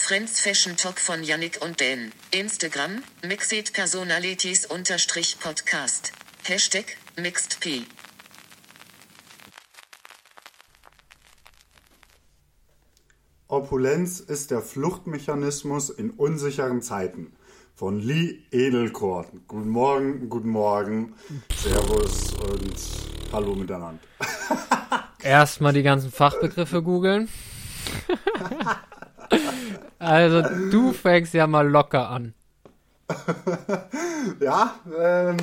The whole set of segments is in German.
Friends Fashion Talk von Yannick und Dan. Instagram, Mixed Personalities unterstrich Podcast. Hashtag, MixedP. Opulenz ist der Fluchtmechanismus in unsicheren Zeiten. Von Lee Edelkort. Guten Morgen, guten Morgen, Servus und Hallo miteinander. Erstmal die ganzen Fachbegriffe googeln. also du fängst ja mal locker an. Ja, ähm,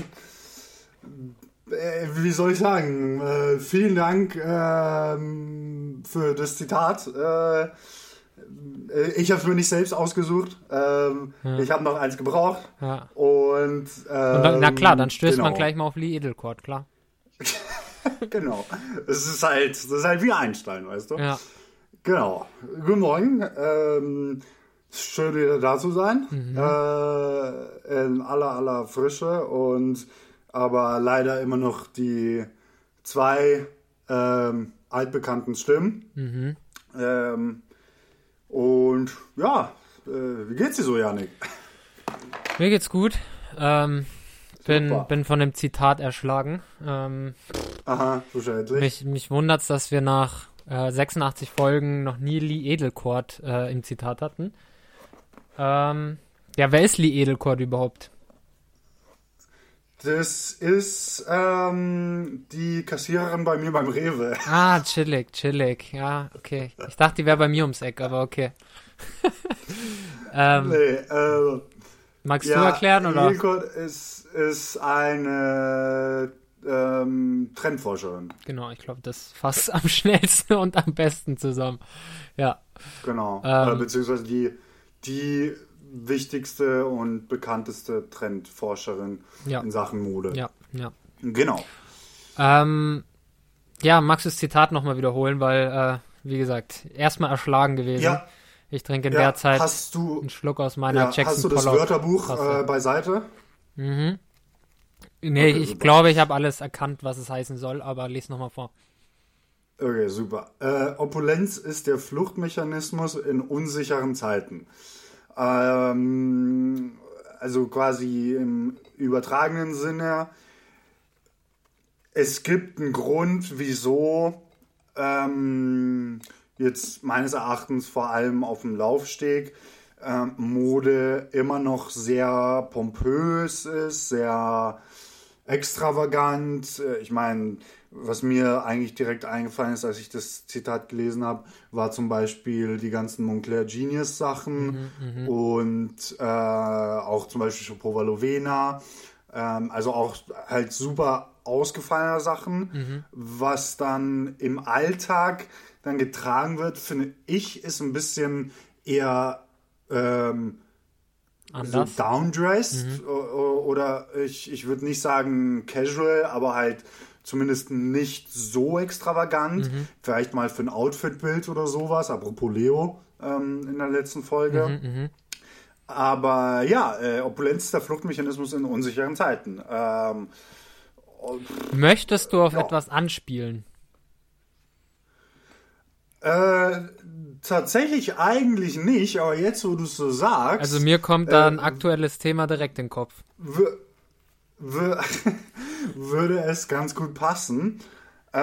äh, wie soll ich sagen? Äh, vielen Dank ähm, für das Zitat. Äh, äh, ich habe es mir nicht selbst ausgesucht. Ähm, Ich habe noch eins gebraucht. Ja. Und, Und dann, na klar, dann stößt man genau. gleich mal auf Lee Edelkort, klar. genau. Es ist halt, das ist halt wie Einstein, weißt du? Ja. Genau. Guten Morgen. Ähm, schön wieder da zu sein. Äh, in aller, aller Frische und aber leider immer noch die zwei ähm, altbekannten Stimmen. Ähm, und ja, äh, wie geht's dir so, Janik? Mir geht's gut. Ähm, bin, bin von dem Zitat erschlagen. Ähm, Aha, verständlich. mich mich wundert's, dass wir nach äh, 86 Folgen noch nie Lee Edelkort äh, im Zitat hatten. Ähm, ja, wer ist Lee Edelkort überhaupt? Das ist ähm, die Kassiererin bei mir beim Rewe. Ah, chillig, chillig. Ja, okay. Ich dachte, die wäre bei mir ums Eck, aber okay. ähm, Nee, äh, magst du erklären oder? Edelkort ist, ist eine ähm, Trendforscherin. Genau, ich glaube, das fasst am schnellsten und am besten zusammen. Ja. Genau. Ähm. äh, beziehungsweise die, die wichtigste und bekannteste Trendforscherin Ja. in Sachen Mode. Ja, ja. Genau. Ähm, ja, magst du das Zitat nochmal wiederholen, weil, äh, wie gesagt, erstmal erschlagen gewesen. Ja, Ich trinke in ja der Zeit hast du, einen Schluck aus meiner ja, Jackson hast du das Pollock Wörterbuch äh, beiseite? Nee, Okay, ich super. glaube, ich habe alles erkannt, was es heißen soll, aber lies nochmal vor. Okay, super. Äh, Opulenz ist der Fluchtmechanismus in unsicheren Zeiten. Ähm, also quasi im übertragenen Sinne. Es gibt einen Grund, wieso ähm, jetzt meines Erachtens vor allem auf dem Laufsteg ähm, Mode immer noch sehr pompös ist, sehr extravagant. Äh, Ich meine, was mir eigentlich direkt eingefallen ist, als ich das Zitat gelesen habe, war zum Beispiel die ganzen Moncler Genius Sachen und äh, auch zum Beispiel Lovena. Ähm, also auch halt super ausgefallene Sachen. Was dann im Alltag dann getragen wird, finde ich, ist ein bisschen eher ähm, anders. so downdressed o- oder ich, ich würde nicht sagen casual, aber halt zumindest nicht so extravagant. Vielleicht mal für ein Outfit-Bild oder sowas, apropos Leo ähm, in der letzten Folge. Aber ja, äh, Opulenz ist der Fluchtmechanismus in unsicheren Zeiten. Ähm, Möchtest du auf Ja. etwas anspielen? äh, tatsächlich eigentlich nicht, aber jetzt, wo du es so sagst. Also mir kommt da ein äh, aktuelles Thema direkt in den Kopf. wür- wür- würde es ganz gut passen. Äh,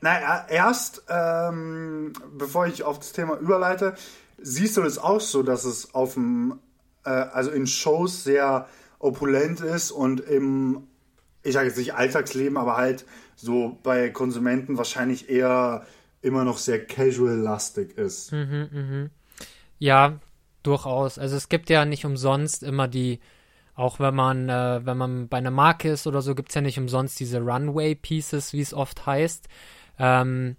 naja, erst, ähm, bevor ich auf das Thema überleite, siehst du das auch so, dass es auf dem, äh, also in Shows sehr opulent ist und im, ich sage jetzt nicht Alltagsleben, aber halt so bei Konsumenten wahrscheinlich eher immer noch sehr casual-lastig ist. Ja, durchaus. Also es gibt ja nicht umsonst immer die, auch wenn man, äh, wenn man bei einer Marke ist oder so, gibt's ja nicht umsonst diese Runway-Pieces, wie es oft heißt. Ähm,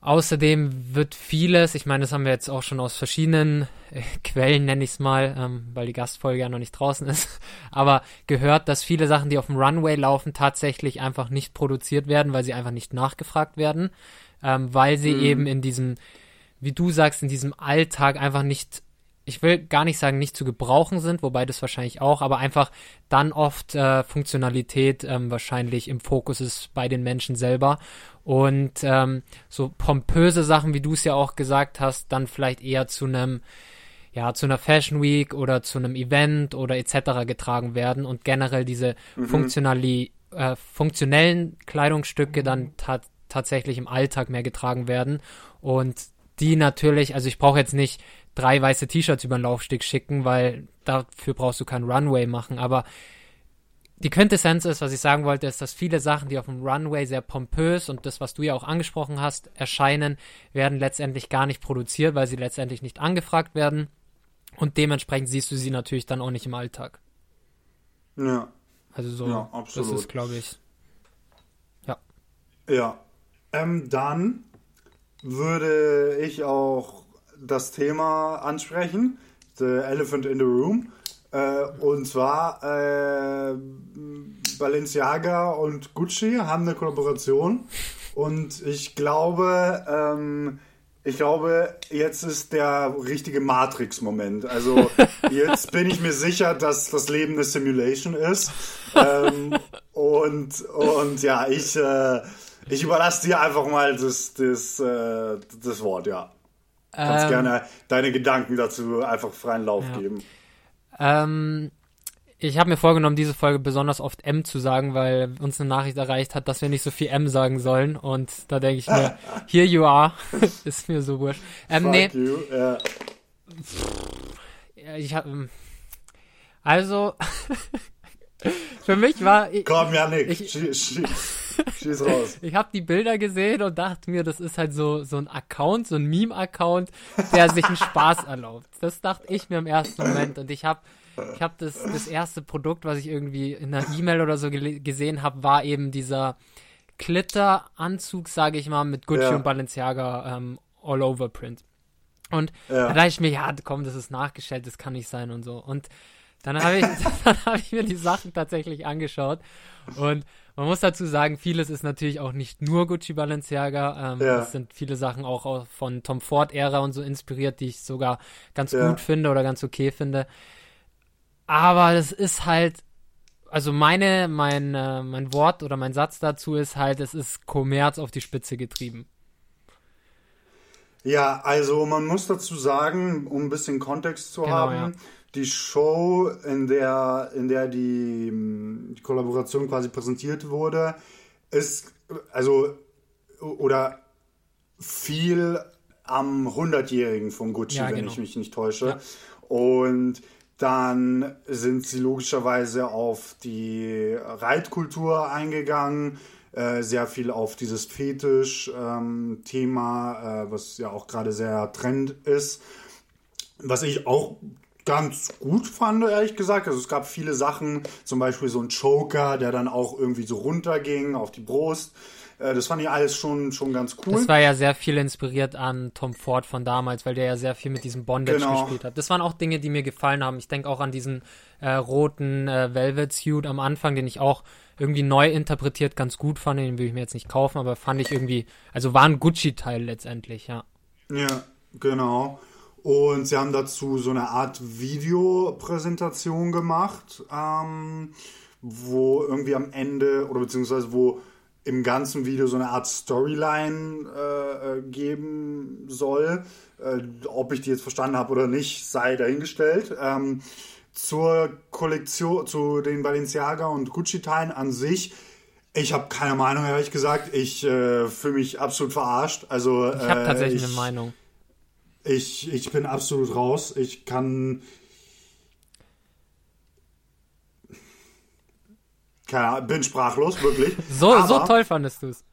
außerdem wird vieles, ich meine, das haben wir jetzt auch schon aus verschiedenen äh, Quellen, nenne ich es mal, ähm, weil die Gastfolge ja noch nicht draußen ist, aber gehört, dass viele Sachen, die auf dem Runway laufen, tatsächlich einfach nicht produziert werden, weil sie einfach nicht nachgefragt werden, ähm, weil sie eben in diesem wie du sagst, in diesem Alltag einfach nicht, ich will gar nicht sagen, nicht zu gebrauchen sind, wobei das wahrscheinlich auch, aber einfach dann oft äh, Funktionalität ähm, wahrscheinlich im Fokus ist bei den Menschen selber. Und ähm, so pompöse Sachen, wie du es ja auch gesagt hast, dann vielleicht eher zu einem ja, zu einer Fashion Week oder zu einem Event oder etc. getragen werden und generell diese funktionali äh, funktionellen Kleidungsstücke dann ta tatsächlich im Alltag mehr getragen werden und die natürlich, also ich brauche jetzt nicht drei weiße T-Shirts über den Laufsteg schicken, weil dafür brauchst du keinen Runway machen, aber die Quintessenz ist, was ich sagen wollte, ist, dass viele Sachen, die auf dem Runway sehr pompös und das, was du ja auch angesprochen hast, erscheinen, werden letztendlich gar nicht produziert, weil sie letztendlich nicht angefragt werden. Und dementsprechend siehst du sie natürlich dann auch nicht im Alltag. Ja. Also so, Ja, das absolut. ist, glaube ich. Ja. Ja. Ähm, dann würde ich auch das Thema ansprechen. The Elephant in the Room. Äh, und zwar äh, Balenciaga und Gucci haben eine Kollaboration. Und ich glaube, ähm, ich glaube, jetzt ist der richtige Matrix-Moment. Also jetzt bin ich mir sicher, dass das Leben eine Simulation ist. Ähm, und, und ja, ich, äh, ich überlasse dir einfach mal das, das, äh, das Wort, ja. Kannst Ähm, gerne deine Gedanken dazu einfach freien Lauf Ja. geben. Ähm, ich habe mir vorgenommen, diese Folge besonders oft M zu sagen, weil uns eine Nachricht erreicht hat, dass wir nicht so viel M sagen sollen. Und da denke ich mir, here you are. ist mir so wurscht. Ähm, Fuck nee, you. Ja, ich habe also für mich war ich, Komm, Janik, Ich- schieß, schieß, schieß raus. ich habe die Bilder gesehen und dachte mir, das ist halt so so ein Account, so ein Meme-Account, der sich einen Spaß erlaubt. Das dachte ich mir im ersten Moment und ich habe ich habe das das erste Produkt, was ich irgendwie in einer E-Mail oder so gesehen habe, war eben dieser Glitter-Anzug, sage ich mal, mit Gucci Ja. und Balenciaga ähm, All-Over Print. Und Ja. da dachte ich mir, ja, komm, das ist nachgestellt, das kann nicht sein und so. Und dann habe ich, dann habe ich mir die Sachen tatsächlich angeschaut. Und man muss dazu sagen, vieles ist natürlich auch nicht nur Gucci Balenciaga. Ähm, Ja. Es sind viele Sachen auch von Tom Ford-Ära und so inspiriert, die ich sogar ganz Ja. gut finde oder ganz okay finde. Aber das ist halt, also meine, mein, äh, mein Wort oder mein Satz dazu ist halt, es ist Kommerz auf die Spitze getrieben. Ja, also man muss dazu sagen, um ein bisschen Kontext zu Genau, haben, ja. Die Show, in der, in der die, mh, die Kollaboration quasi präsentiert wurde, ist, also, oder viel am 100-Jährigen von Gucci, Ja, wenn genau. ich mich nicht täusche. Ja. Und dann sind sie logischerweise auf die Reitkultur eingegangen, äh, sehr viel auf dieses Fetisch-Thema, äh, was ja auch gerade sehr Trend ist. Was ich auch ganz gut fand, ehrlich gesagt. Also es gab viele Sachen, zum Beispiel so ein Choker, der dann auch irgendwie so runterging auf die Brust. Äh, das fand ich alles schon, schon ganz cool. Das war ja sehr viel inspiriert an Tom Ford von damals, weil der ja sehr viel mit diesem Bondage Genau. gespielt hat. Das waren auch Dinge, die mir gefallen haben. Ich denke auch an diesen äh, roten äh, Velvet Suit am Anfang, den ich auch irgendwie neu interpretiert ganz gut fand. Den will ich mir jetzt nicht kaufen, aber fand ich irgendwie, also war ein Gucci-Teil letztendlich, ja. Ja, genau. Und sie haben dazu so eine Art Videopräsentation gemacht, ähm, wo irgendwie am Ende oder beziehungsweise wo im ganzen Video so eine Art Storyline äh, äh, geben soll. Äh, ob ich die jetzt verstanden habe oder nicht, sei dahingestellt. Ähm, zur Kollektion, zu den Balenciaga und Gucci-Teilen an sich. Ich habe keine Meinung, ehrlich gesagt. Ich äh, fühle mich absolut verarscht. Also, Ich habe äh, tatsächlich ich, eine Meinung. Ich, ich bin absolut raus. Ich kann. Keine Ahnung, bin sprachlos, wirklich. So, Aber- so toll fandest du es.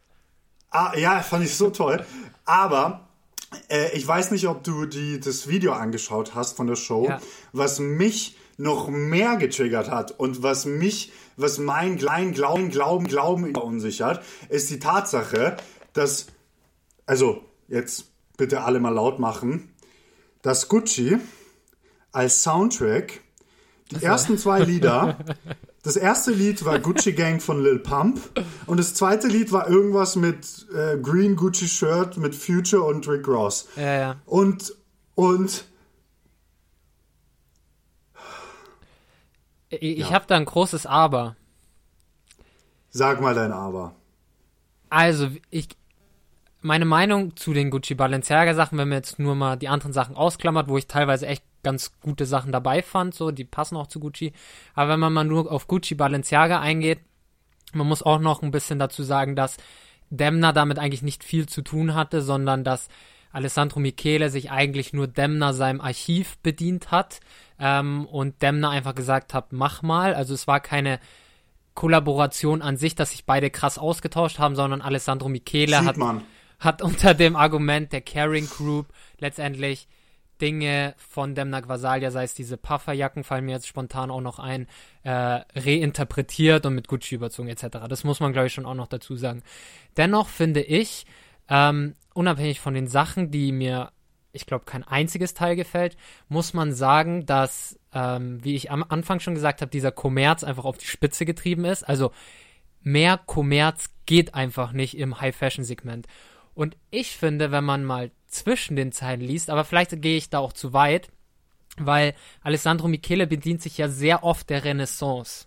Ah, ja, fand ich so toll. Aber äh, ich weiß nicht, ob du die, das Video angeschaut hast von der Show, Ja. was mich noch mehr getriggert hat und was mich, was mein kleinen Glauben, Glauben, Glauben verunsichert, ist die Tatsache, dass, also jetzt bitte alle mal laut machen, dass Gucci als Soundtrack die ersten zwei Lieder, das erste Lied war Gucci Gang von Lil Pump und das zweite Lied war irgendwas mit äh, Green Gucci Shirt mit Future und Rick Ross. Ja, ja. Und, und, Ich, Ja. habe da ein großes Aber. sag mal dein Aber. Also, ich, meine Meinung zu den Gucci Balenciaga Sachen, wenn man jetzt nur mal die anderen Sachen ausklammert, wo ich teilweise echt ganz gute Sachen dabei fand, so, die passen auch zu Gucci. Aber wenn man mal nur auf Gucci Balenciaga eingeht, man muss auch noch ein bisschen dazu sagen, dass Demna damit eigentlich nicht viel zu tun hatte, sondern dass Alessandro Michele sich eigentlich nur Demna seinem Archiv bedient hat ähm, und Demna einfach gesagt hat, mach mal. Also es war keine Kollaboration an sich, dass sich beide krass ausgetauscht haben, sondern Alessandro Michele Sieht hat, man. Hat unter dem Argument der Caring Group letztendlich Dinge von Demna Gvasalia, sei es diese Pufferjacken, fallen mir jetzt spontan auch noch ein, äh, reinterpretiert und mit Gucci überzogen etc. Das muss man, glaube ich, schon auch noch dazu sagen. Dennoch finde ich, ähm, unabhängig von den Sachen, die mir, ich glaube, kein einziges Teil gefällt, muss man sagen, dass, ähm, wie ich am Anfang schon gesagt habe, dieser Kommerz einfach auf die Spitze getrieben ist. Also mehr Kommerz geht einfach nicht im High-Fashion-Segment. Und ich finde, wenn man mal zwischen den Zeilen liest, aber vielleicht gehe ich da auch zu weit, weil Alessandro Michele bedient sich ja sehr oft der Renaissance.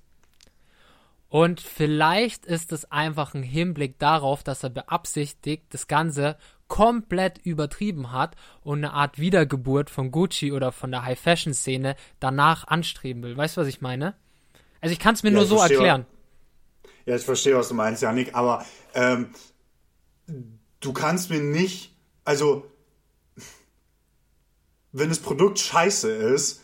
Und vielleicht ist es einfach ein Hinblick darauf, dass er beabsichtigt, das Ganze komplett übertrieben hat und eine Art Wiedergeburt von Gucci oder von der High-Fashion-Szene danach anstreben will. Weißt du, was ich meine? Also ich kann es mir Ja, nur so verstehe. erklären. Ja, ich verstehe, was du meinst, Janik, aber ähm, du kannst mir nicht, also wenn das Produkt scheiße ist,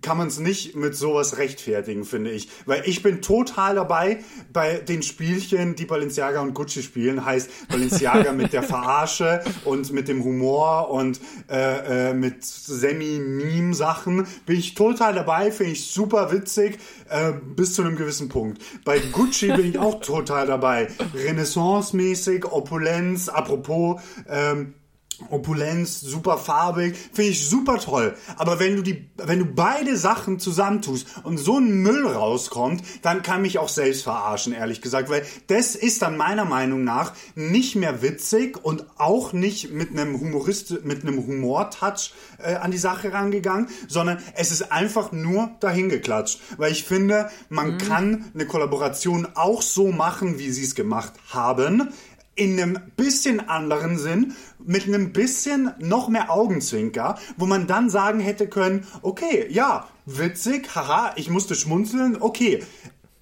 kann man es nicht mit sowas rechtfertigen, finde ich. Weil ich bin total dabei bei den Spielchen, die Balenciaga und Gucci spielen. Heißt Balenciaga mit der Verarsche und mit dem Humor und äh, äh, mit Semi-Meme-Sachen. Bin ich total dabei, finde ich super witzig, äh, bis zu einem gewissen Punkt. Bei Gucci bin ich auch total dabei. Renaissance-mäßig, Opulenz, apropos, ähm, Opulenz, super farbig, finde ich super toll. Aber wenn du die, wenn du beide Sachen zusammentust und so ein Müll rauskommt, dann kann mich auch selbst verarschen, ehrlich gesagt, weil das ist dann meiner Meinung nach nicht mehr witzig und auch nicht mit einem Humorist, mit einem Humortouch äh, an die Sache rangegangen, sondern es ist einfach nur dahingeklatscht, weil ich finde, man kann eine Kollaboration auch so machen, wie sie es gemacht haben in einem bisschen anderen Sinn, mit einem bisschen noch mehr Augenzwinker, wo man dann sagen hätte können, okay, ja, witzig, haha, ich musste schmunzeln, okay.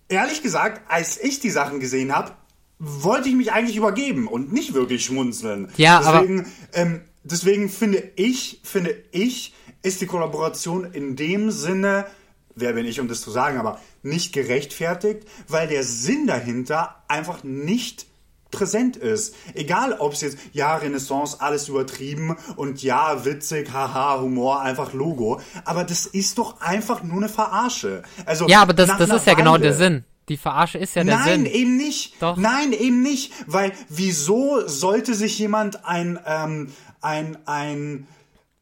Ehrlich gesagt, als ich die Sachen gesehen habe, wollte ich mich eigentlich übergeben und nicht wirklich schmunzeln. Ja, aber- deswegen, ähm, deswegen finde ich, finde ich, ist die Kollaboration in dem Sinne, wer bin ich, um das zu sagen, aber nicht gerechtfertigt, weil der Sinn dahinter einfach nicht präsent ist. Egal, ob es jetzt, ja, Renaissance, alles übertrieben und ja, witzig, haha, Humor, einfach Logo. Aber das ist doch einfach nur eine Verarsche. Also, Ja, aber das, das ist ja genau der Sinn. die Verarsche ist ja der Nein, Sinn. eben nicht. Doch. Nein, eben nicht. Weil wieso sollte sich jemand ein, ähm, ein, ein,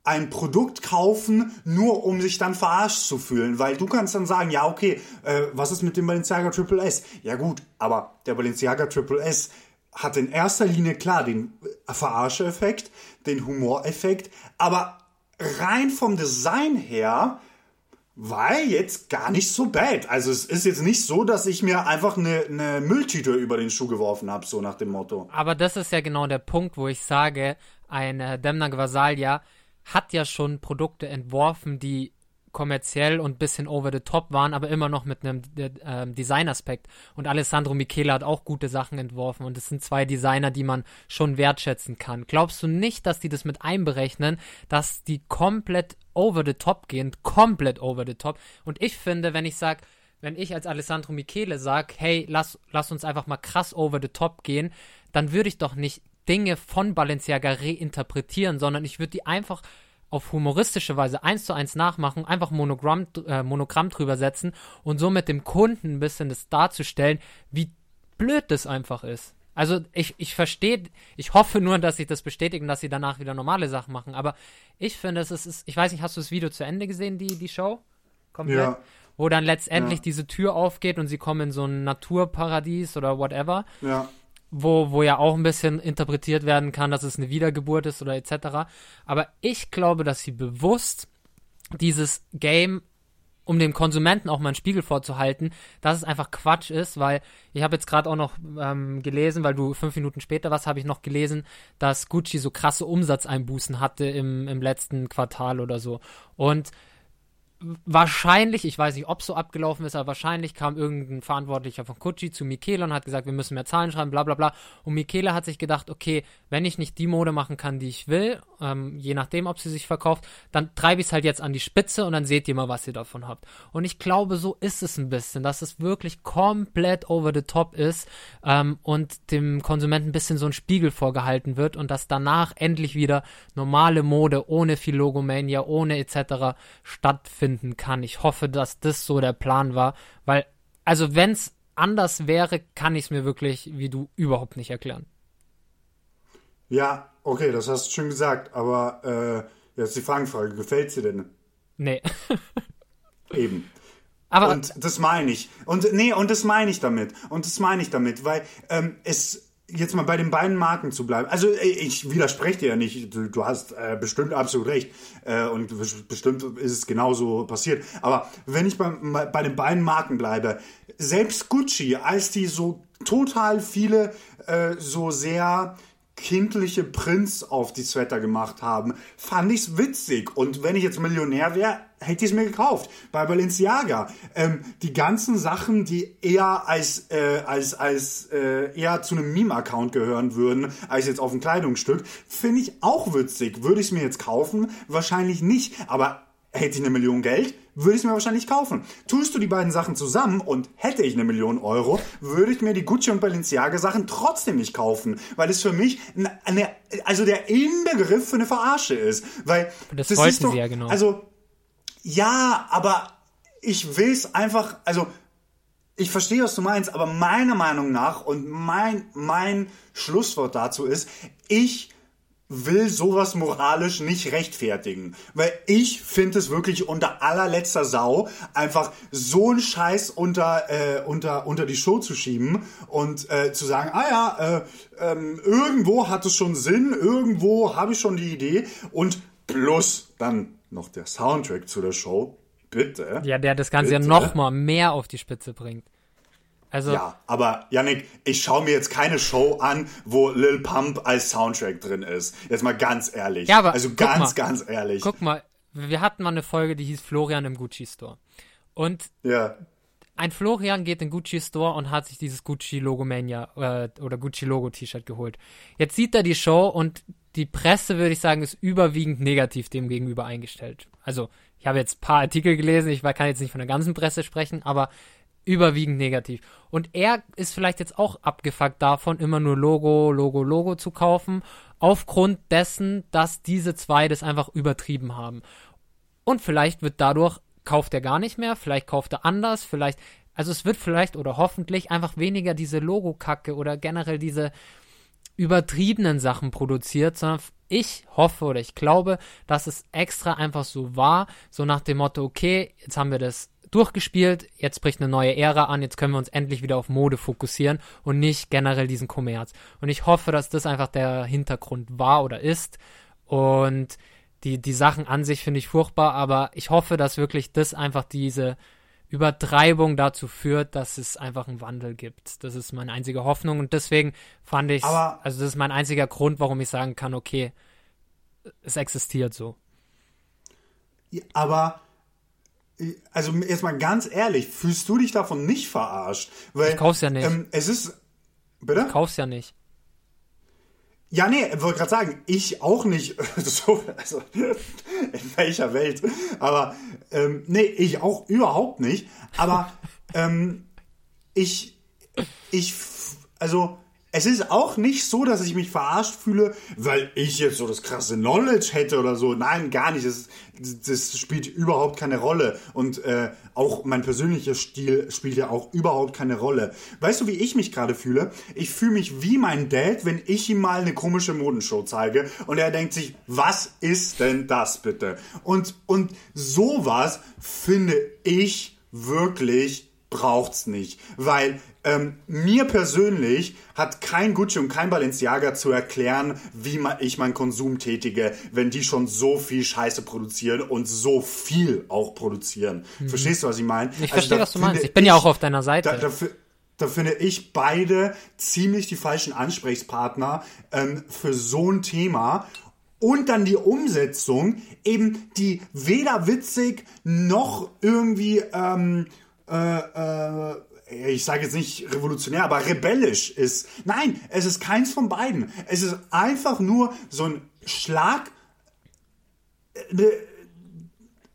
ein Produkt kaufen, nur um sich dann verarscht zu fühlen? Weil du kannst dann sagen, ja, okay, äh, was ist mit dem Balenciaga Triple S? Ja gut, aber der Balenciaga Triple S hat in erster Linie klar den Verarsche-Effekt, den Humoreffekt, aber rein vom Design her war jetzt gar nicht so bad. Also es ist jetzt nicht so, dass ich mir einfach eine, eine Mülltüte über den Schuh geworfen habe, so nach dem Motto. Aber das ist ja genau der Punkt, wo ich sage, ein äh, Demna Gvasalia hat ja schon Produkte entworfen, die kommerziell und bisschen over the top waren, aber immer noch mit einem äh, Designaspekt. Und Alessandro Michele hat auch gute Sachen entworfen und es sind zwei Designer, die man schon wertschätzen kann. Glaubst du nicht, dass die das mit einberechnen, dass die komplett over the top gehen, komplett over the top? Und ich finde, wenn ich sage, wenn ich als Alessandro Michele sage, hey, lass, lass uns einfach mal krass over the top gehen, dann würde ich doch nicht Dinge von Balenciaga reinterpretieren, sondern ich würde die einfach auf humoristische Weise eins zu eins nachmachen, einfach Monogramm, äh, Monogramm drüber setzen und somit dem Kunden ein bisschen das darzustellen, wie blöd das einfach ist. Also ich, ich verstehe, ich hoffe nur, dass sie das bestätigen, dass sie danach wieder normale Sachen machen. Aber ich finde, es ist, ich weiß nicht, hast du das Video zu Ende gesehen, die, die Show? Komplett? Ja. Wo dann letztendlich Ja. diese Tür aufgeht und sie kommen in so ein Naturparadies oder whatever Ja. Wo, wo ja auch ein bisschen interpretiert werden kann, dass es eine Wiedergeburt ist oder etc. Aber ich glaube, dass sie bewusst dieses Game, um dem Konsumenten auch mal einen Spiegel vorzuhalten, dass es einfach Quatsch ist, weil ich habe jetzt gerade auch noch ähm, gelesen, weil du fünf Minuten später was habe ich noch gelesen, dass Gucci so krasse Umsatzeinbußen hatte im, im letzten Quartal oder so. Und wahrscheinlich, ich weiß nicht, ob so abgelaufen ist, aber wahrscheinlich kam irgendein Verantwortlicher von Gucci zu Michele und hat gesagt, wir müssen mehr Zahlen schreiben, bla bla bla. Und Michele hat sich gedacht, okay, wenn ich nicht die Mode machen kann, die ich will, ähm, je nachdem, ob sie sich verkauft, dann treibe ich es halt jetzt an die Spitze und dann seht ihr mal, was ihr davon habt. Und ich glaube, so ist es ein bisschen, dass es wirklich komplett over the top ist ähm, und dem Konsumenten ein bisschen so ein Spiegel vorgehalten wird und dass danach endlich wieder normale Mode ohne viel Logomania, ohne etc. stattfinden kann. Ich hoffe, dass das so der Plan war, weil, also wenn es anders wäre, kann ich es mir wirklich, wie du, überhaupt nicht erklären. Ja, okay, das hast du schon gesagt, aber äh, jetzt die Fangfrage, gefällt sie denn? Nee. Eben. Aber und das meine ich. Und nee, und das meine ich damit. Und das meine ich damit, weil ähm, es jetzt mal bei den beiden Marken zu bleiben. Also äh, ich widerspreche dir ja nicht. Du, du hast äh, bestimmt absolut recht. Äh, und bestimmt ist es genauso passiert. Aber wenn ich bei, bei den beiden Marken bleibe, selbst Gucci, als die so total viele äh, so sehr kindliche Prints auf die Sweater gemacht haben, fand ich's witzig. Und wenn ich jetzt Millionär wäre, hätte ich es mir gekauft. Bei Balenciaga. Ähm, die ganzen Sachen, die eher als, äh, als, als äh, eher zu einem Meme-Account gehören würden, als jetzt auf ein Kleidungsstück, finde ich auch witzig. Würde ich es mir jetzt kaufen? Wahrscheinlich nicht. Aber hätte ich eine Million Geld, würde ich es mir wahrscheinlich kaufen. Tust du die beiden Sachen zusammen und hätte ich eine Million Euro, würde ich mir die Gucci und Balenciaga Sachen trotzdem nicht kaufen, weil es für mich eine, also der Inbegriff für eine Verarsche ist, weil Das ist wollten doch, ja genau. Also ja, aber ich will es einfach, also ich verstehe, was du meinst, aber meiner Meinung nach und mein, mein Schlusswort dazu ist, ich will sowas moralisch nicht rechtfertigen. Weil ich finde es wirklich unter allerletzter Sau, einfach so einen Scheiß unter, äh, unter, unter die Show zu schieben und äh, zu sagen, ah ja, äh, ähm, irgendwo hat es schon Sinn, irgendwo habe ich schon die Idee und plus dann noch der Soundtrack zu der Show. Bitte. ja, der das Ganze ja Bitte? noch mal mehr auf die Spitze bringt. Also, Ja, aber Yannick, ich schaue mir jetzt keine Show an, wo Lil Pump als Soundtrack drin ist. Jetzt mal ganz ehrlich. Ja, aber also ganz, mal. ganz ehrlich. guck mal, wir hatten mal eine Folge, die hieß Florian im Gucci Store. Und Ja. ein Florian geht in Gucci Store und hat sich dieses Gucci Logomania äh, oder Gucci Logo T-Shirt geholt. Jetzt sieht er die Show und die Presse, würde ich sagen, ist überwiegend negativ dem gegenüber eingestellt. Also, ich habe jetzt ein paar Artikel gelesen, ich kann jetzt nicht von der ganzen Presse sprechen, aber überwiegend negativ. Und er ist vielleicht jetzt auch abgefuckt davon, immer nur Logo, Logo, Logo zu kaufen, aufgrund dessen, dass diese zwei das einfach übertrieben haben. Und vielleicht wird dadurch, kauft er gar nicht mehr, vielleicht kauft er anders, vielleicht, Also es wird vielleicht oder hoffentlich einfach weniger diese Logo-Kacke oder generell diese übertriebenen Sachen produziert, sondern ich hoffe oder ich glaube, dass es extra einfach so war, so nach dem Motto, okay, jetzt haben wir das durchgespielt, jetzt bricht eine neue Ära an, jetzt können wir uns endlich wieder auf Mode fokussieren und nicht generell diesen Kommerz. Und ich hoffe, dass das einfach der Hintergrund war oder ist. Und die, die Sachen an sich finde ich furchtbar, aber ich hoffe, dass wirklich das einfach diese Übertreibung dazu führt, dass es einfach einen Wandel gibt. Das ist meine einzige Hoffnung und deswegen fand ich, also das ist mein einziger Grund, warum ich sagen kann, okay, es existiert so. Ja, aber also jetzt mal ganz ehrlich, fühlst du dich davon nicht verarscht? Weil, ich kauf's ja nicht. Ähm, es ist. Bitte? Ich kauf's ja nicht. Ja, nee, ich wollte gerade sagen, ich auch nicht. so, also, in welcher Welt? Aber, ähm, nee, ich auch überhaupt nicht. Aber, ähm, ich, ich, also, es ist auch nicht so, dass ich mich verarscht fühle, weil ich jetzt so das krasse Knowledge hätte oder so. Nein, gar nicht. Das, das spielt überhaupt keine Rolle. Und äh, auch mein persönlicher Stil spielt ja auch überhaupt keine Rolle. Weißt du, wie ich mich gerade fühle? Ich fühle mich wie mein Dad, wenn ich ihm mal eine komische Modenshow zeige und er denkt sich, was ist denn das bitte? Und, und sowas finde ich wirklich braucht's nicht, weil ähm, mir persönlich hat kein Gucci und kein Balenciaga zu erklären, wie ich meinen Konsum tätige, wenn die schon so viel Scheiße produzieren und so viel auch produzieren. Mhm. Verstehst du, was ich meine? Ich also verstehe, was du meinst. Ich bin ich, ja auch auf deiner Seite. Da, dafür, da finde ich beide ziemlich die falschen Ansprechpartner ähm, für so ein Thema. Und dann die Umsetzung, eben die weder witzig noch irgendwie ähm, äh, äh, ich sage jetzt nicht revolutionär, aber rebellisch ist. Nein, es ist keins von beiden. Es ist einfach nur so ein Schlag. Äh,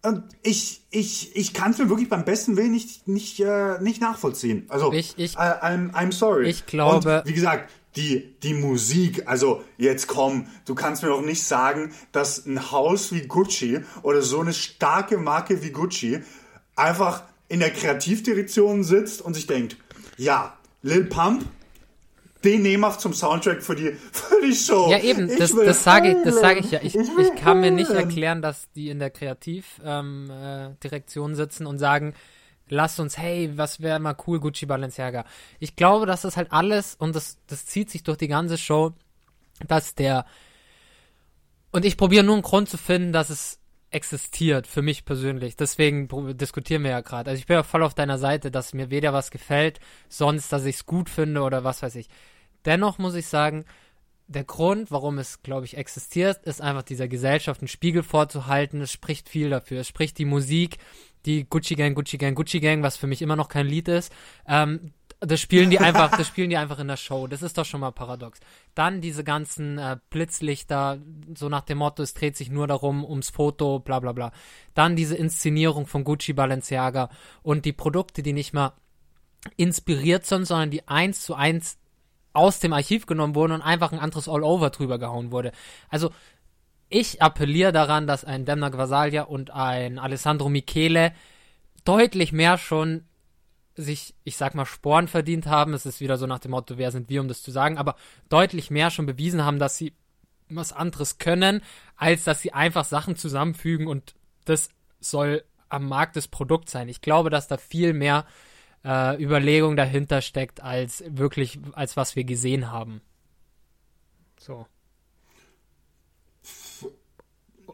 und ich, ich, ich kann es mir wirklich beim besten Willen nicht, nicht, äh, nicht nachvollziehen. Also, ich, ich, I'm, I'm sorry. Ich glaube. Und wie gesagt, die, die Musik, also jetzt komm, du kannst mir doch nicht sagen, dass ein Haus wie Gucci oder so eine starke Marke wie Gucci einfach in der Kreativdirektion sitzt und sich denkt, ja, Lil Pump, den nehmen wir zum Soundtrack für die, für die Show. Ja, eben, das, das sage ich, das sag ich ja. Ich, ich, ich kann mir nicht erklären, dass die in der Kreativdirektion ähm, äh, sitzen und sagen, lass uns, hey, was wäre mal cool, Gucci Balenciaga. Ich glaube, dass das halt alles, und das, das zieht sich durch die ganze Show, dass der, und ich probiere nur einen Grund zu finden, dass es existiert, für mich persönlich. Deswegen diskutieren wir ja gerade. Also ich bin ja voll auf deiner Seite, dass mir weder was gefällt, sonst, dass ich es gut finde oder was weiß ich. Dennoch muss ich sagen, der Grund, warum es, glaube ich, existiert, ist einfach dieser Gesellschaft einen Spiegel vorzuhalten. Es spricht viel dafür. Es spricht die Musik, die Gucci Gang, Gucci Gang, Gucci Gang, was für mich immer noch kein Lied ist. Ähm, das spielen die einfach, das spielen die einfach in der Show. Das ist doch schon mal paradox. Dann diese ganzen äh, Blitzlichter, so nach dem Motto, es dreht sich nur darum, ums Foto, bla bla bla. Dann diese Inszenierung von Gucci Balenciaga und die Produkte, die nicht mal inspiriert sind, sondern die eins zu eins aus dem Archiv genommen wurden und einfach ein anderes All-Over drüber gehauen wurde. Also ich appelliere daran, dass ein Demna Gvasalia und ein Alessandro Michele deutlich mehr schon sich, ich sag mal, Sporen verdient haben. Es ist wieder so nach dem Motto, wer sind wir, um das zu sagen, aber deutlich mehr schon bewiesen haben, dass sie was anderes können, als dass sie einfach Sachen zusammenfügen und das soll am Markt des Produkt sein. Ich glaube, dass da viel mehr äh, Überlegung dahinter steckt, als wirklich, als was wir gesehen haben. So.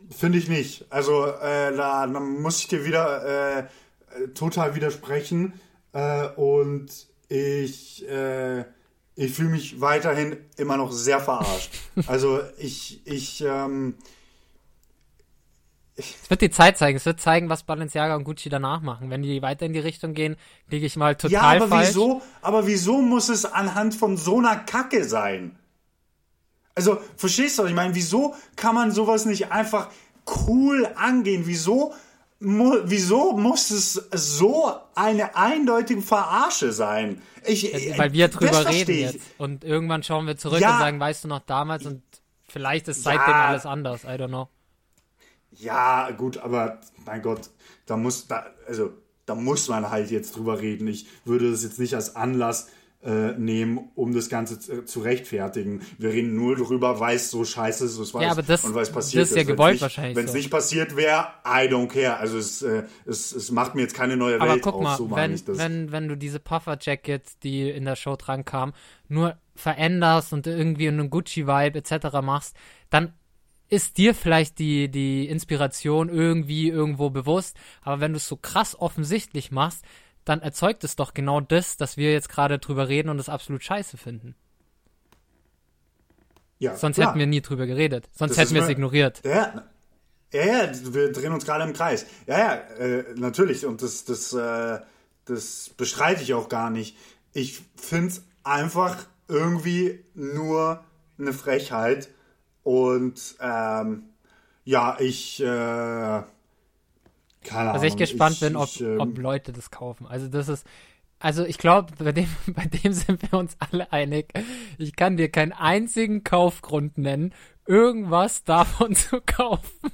Finde ich nicht. Also äh, da, da, muss ich dir wieder äh, total widersprechen. Äh, und ich, äh, ich fühle mich weiterhin immer noch sehr verarscht. also ich, ich, ähm, es wird die Zeit zeigen. Es wird zeigen, was Balenciaga und Gucci danach machen. Wenn die weiter in die Richtung gehen, liege ich mal total ja, aber falsch. Wieso, aber wieso muss es anhand von so einer Kacke sein? Also, verstehst du? Ich meine, wieso kann man sowas nicht einfach cool angehen? Wieso mu wieso muss es so eine eindeutige Verarsche sein? Ich, Weil wir drüber reden jetzt. Und irgendwann schauen wir zurück ja, und sagen, weißt du noch damals und vielleicht ist seitdem ja, alles anders. I don't know. Ja, gut, aber mein Gott, da muss, da, also, da muss man halt jetzt drüber reden. Ich würde das jetzt nicht als Anlass äh, nehmen, um das Ganze zu, zu, rechtfertigen. Wir reden nur drüber, weil es so scheiße ist es ja, aber das, und es passiert das ist. ja gewollt nicht, wahrscheinlich. Wenn es so. nicht passiert wäre, I don't care. Also es, äh, es, es macht mir jetzt keine neue aber Welt guck auf, mal, so wenn, ich das. Wenn, wenn du diese Puffer-Jackets, die in der Show dran kamen, nur veränderst und irgendwie einen Gucci-Vibe etc. machst, dann ist dir vielleicht die, die Inspiration irgendwie irgendwo bewusst, aber wenn du es so krass offensichtlich machst, dann erzeugt es doch genau das, dass wir jetzt gerade drüber reden und es absolut scheiße finden. Ja, Sonst klar. hätten wir nie drüber geredet. Sonst das hätten wir es ignoriert. Ja, ja, ja, wir drehen uns gerade im Kreis. Ja, ja, äh, natürlich. Und das, das, äh, das bestreite ich auch gar nicht. Ich finde es einfach irgendwie nur eine Frechheit. Und ähm, ja, ich äh, keine also ich gespannt ich, bin, ob, ich, ähm, ob Leute das kaufen. Also das ist, also ich glaube, bei dem, bei dem sind wir uns alle einig. Ich kann dir keinen einzigen Kaufgrund nennen, irgendwas davon zu kaufen.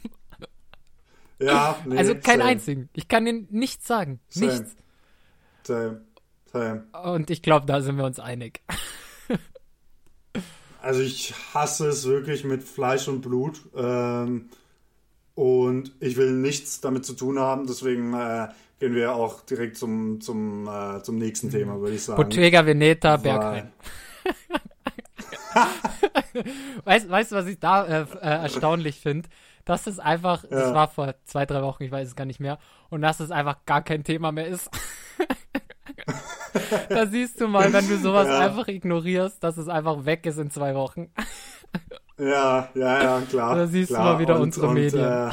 Ja, nee, also keinen einzigen. Ich kann dir nichts sagen. Same. Nichts. Same. Same. Und ich glaube, da sind wir uns einig. also ich hasse es wirklich mit Fleisch und Blut. Ähm, und ich will nichts damit zu tun haben, deswegen äh, gehen wir auch direkt zum, zum, äh, zum nächsten Thema, würde ich sagen. Bottega Veneta, Bergheim. weißt, weißt du, was ich da äh, äh, erstaunlich finde? Dass es einfach, ja. das war vor zwei, drei Wochen, ich weiß es gar nicht mehr, und dass es einfach gar kein Thema mehr ist. da siehst du mal, wenn du sowas ja. einfach ignorierst, dass es einfach weg ist in zwei Wochen. Ja, ja, ja, klar. Da siehst klar. du mal wieder und, unsere und, Medien. Äh,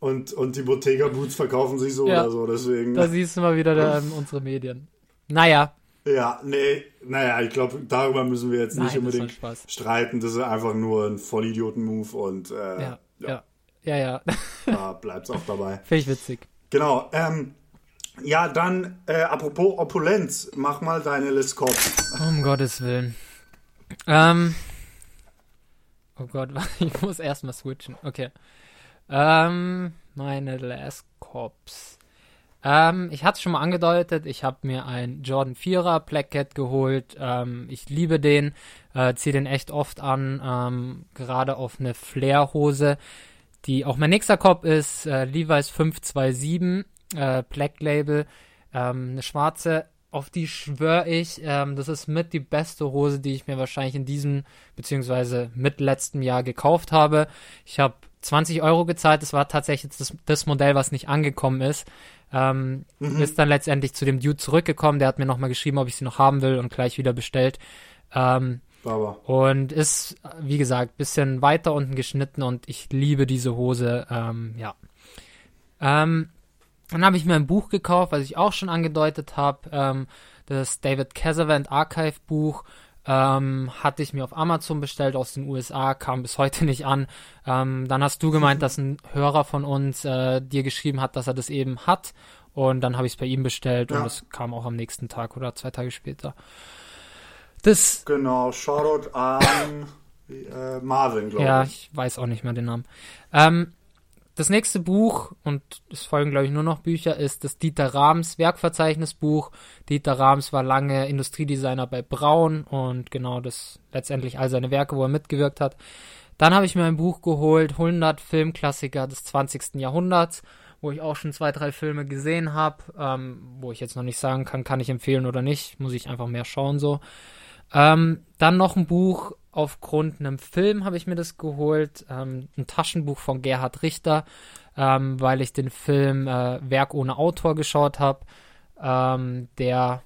und, und die Bottega Boots verkaufen sich so ja, oder so, deswegen. Da siehst du mal wieder da, ähm, unsere Medien. Naja. Ja, nee, naja, ich glaube, darüber müssen wir jetzt Nein, nicht unbedingt streiten. Das ist einfach nur ein Vollidioten-Move und äh, ja, ja, ja, ja. Da bleibt's auch dabei. Finde ich witzig. Genau, ähm, ja, dann, äh, apropos Opulenz, mach mal deine List Kopf. Um Gottes Willen. Ähm, Oh Gott, ich muss erstmal switchen. Okay. Ähm, meine Last Cops. Ähm, ich hatte es schon mal angedeutet, ich habe mir ein Jordan 4er Black Cat geholt. Ähm, ich liebe den, äh, ziehe den echt oft an, ähm, gerade auf eine Flair-Hose, die auch mein nächster Cop ist, äh, Levi's 527 äh, Black Label, ähm, eine schwarze auf die schwöre ich. Ähm, das ist mit die beste Hose, die ich mir wahrscheinlich in diesem, beziehungsweise mit letztem Jahr gekauft habe. Ich habe 20 Euro gezahlt. Das war tatsächlich das, das Modell, was nicht angekommen ist. Ähm, mhm. Ist dann letztendlich zu dem Dude zurückgekommen. Der hat mir nochmal geschrieben, ob ich sie noch haben will und gleich wieder bestellt. Ähm, und ist, wie gesagt, bisschen weiter unten geschnitten und ich liebe diese Hose. Ähm, ja. Ähm, dann habe ich mir ein Buch gekauft, was ich auch schon angedeutet habe. Ähm, das David Casavant Archive Buch. Ähm, hatte ich mir auf Amazon bestellt aus den USA, kam bis heute nicht an. Ähm, dann hast du gemeint, dass ein Hörer von uns äh, dir geschrieben hat, dass er das eben hat. Und dann habe ich es bei ihm bestellt ja. und es kam auch am nächsten Tag oder zwei Tage später. Das. Genau, Shoutout an äh, Marvin, glaube ich. Ja, ich weiß auch nicht mehr den Namen. Ähm, das nächste Buch, und es folgen, glaube ich, nur noch Bücher, ist das Dieter Rahms Werkverzeichnisbuch. Dieter Rahms war lange Industriedesigner bei Braun und genau das letztendlich all seine Werke, wo er mitgewirkt hat. Dann habe ich mir ein Buch geholt, 100 Filmklassiker des 20. Jahrhunderts, wo ich auch schon zwei, drei Filme gesehen habe, ähm, wo ich jetzt noch nicht sagen kann, kann ich empfehlen oder nicht, muss ich einfach mehr schauen so. Ähm, dann noch ein Buch, aufgrund einem Film habe ich mir das geholt, ähm, ein Taschenbuch von Gerhard Richter, ähm, weil ich den Film äh, Werk ohne Autor geschaut habe, ähm, der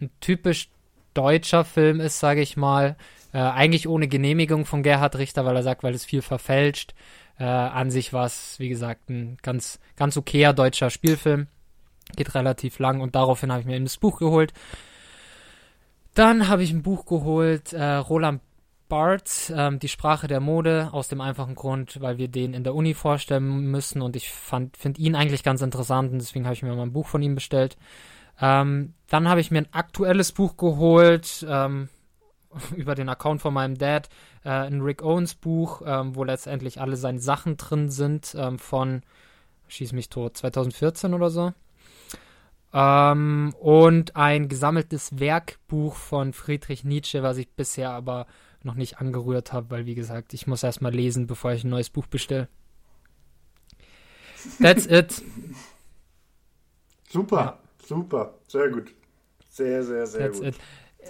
ein typisch deutscher Film ist, sage ich mal. Äh, eigentlich ohne Genehmigung von Gerhard Richter, weil er sagt, weil es viel verfälscht. Äh, an sich war es, wie gesagt, ein ganz, ganz okayer deutscher Spielfilm. Geht relativ lang und daraufhin habe ich mir eben das Buch geholt. Dann habe ich ein Buch geholt, äh, Roland Barthes, ähm, die Sprache der Mode, aus dem einfachen Grund, weil wir den in der Uni vorstellen müssen und ich finde ihn eigentlich ganz interessant und deswegen habe ich mir mal ein Buch von ihm bestellt. Ähm, dann habe ich mir ein aktuelles Buch geholt, ähm, über den Account von meinem Dad, äh, ein Rick Owens Buch, ähm, wo letztendlich alle seine Sachen drin sind, ähm, von, schieß mich tot, 2014 oder so. Ähm, und ein gesammeltes Werkbuch von Friedrich Nietzsche, was ich bisher aber noch nicht angerührt habe, weil wie gesagt, ich muss erstmal lesen, bevor ich ein neues Buch bestelle. That's it. Super, Ja. super, sehr gut. Sehr, sehr, sehr That's gut. it.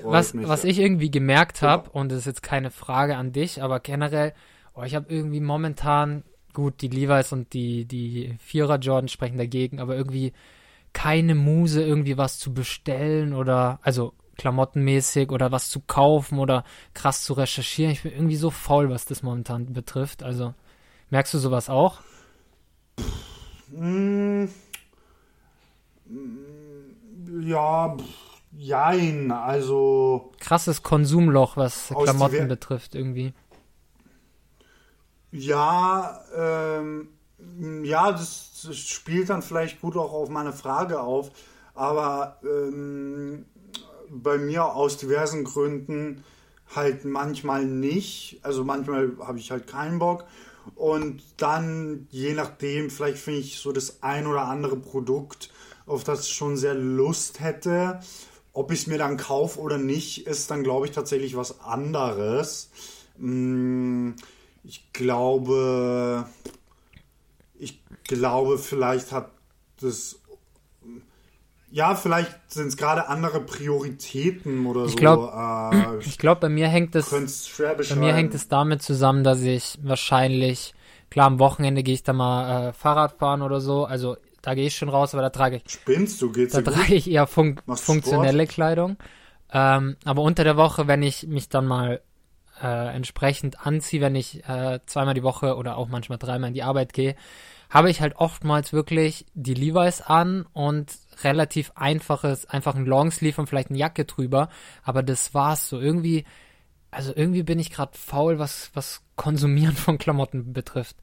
Was, mich, was ich irgendwie gemerkt habe, und das ist jetzt keine Frage an dich, aber generell, oh, ich habe irgendwie momentan, gut, die Levi's und die, die Vierer Jordan sprechen dagegen, aber irgendwie keine Muse, irgendwie was zu bestellen oder, also klamottenmäßig oder was zu kaufen oder krass zu recherchieren. Ich bin irgendwie so faul, was das momentan betrifft. Also, merkst du sowas auch? Mm, mm, ja, jein, also Krasses Konsumloch, was Klamotten betrifft, irgendwie. ja, ähm, ja, das, das spielt dann vielleicht gut auch auf meine Frage auf, aber ähm, bei mir aus diversen Gründen halt manchmal nicht. Also manchmal habe ich halt keinen Bock. Und dann, je nachdem, vielleicht finde ich so das ein oder andere Produkt, auf das ich schon sehr Lust hätte. Ob ich es mir dann kaufe oder nicht, ist dann, glaube ich, tatsächlich was anderes. Mm, Ich glaube, glaube, vielleicht hat das ja, vielleicht sind es gerade andere Prioritäten oder Ich so. glaub- äh, Ich glaube, bei mir hängt es. Bei mir hängt es damit zusammen, dass ich wahrscheinlich, klar, am Wochenende gehe ich da mal äh, Fahrrad fahren oder so. Also da gehe ich schon raus, aber da trage ich, Spinnst du? Geht's da dir gut? trage ich eher fun Machst funktionelle Kleidung. Ähm, aber unter der Woche, wenn ich mich dann mal äh, entsprechend anziehe, wenn ich äh, zweimal die Woche oder auch manchmal dreimal in die Arbeit gehe, habe ich halt oftmals wirklich die Levi's an und relativ einfaches, einfach ein Longsleeve und vielleicht eine Jacke drüber. Aber das war's so. Irgendwie, also irgendwie bin ich gerade faul, was, was Konsumieren von Klamotten betrifft.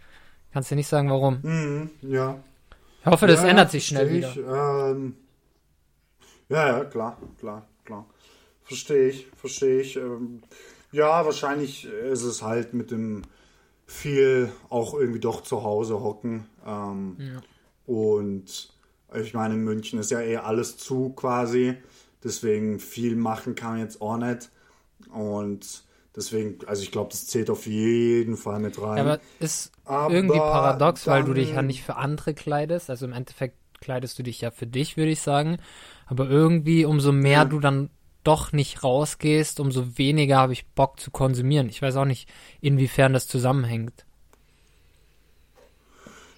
Kannst dir nicht sagen, warum. Mhm, ja. Ich hoffe, das ja, ändert sich schnell versteh wieder. ich. Ähm, ja, ja, klar, klar, klar. Verstehe ich, verstehe ich. Ähm, ja, wahrscheinlich ist es halt mit dem viel auch irgendwie doch zu Hause hocken. Ähm, Und ich meine, in München ist ja eh alles zu quasi. Deswegen viel machen kann man jetzt auch nicht. Und deswegen, also ich glaube, das zählt auf jeden Fall mit rein. Ja, aber ist Aber irgendwie paradox, weil du dich ja nicht für andere kleidest. Also im Endeffekt kleidest du dich ja für dich, würde ich sagen. Aber irgendwie, umso mehr du dann doch nicht rausgehst, umso weniger habe ich Bock zu konsumieren. Ich weiß auch nicht, inwiefern das zusammenhängt.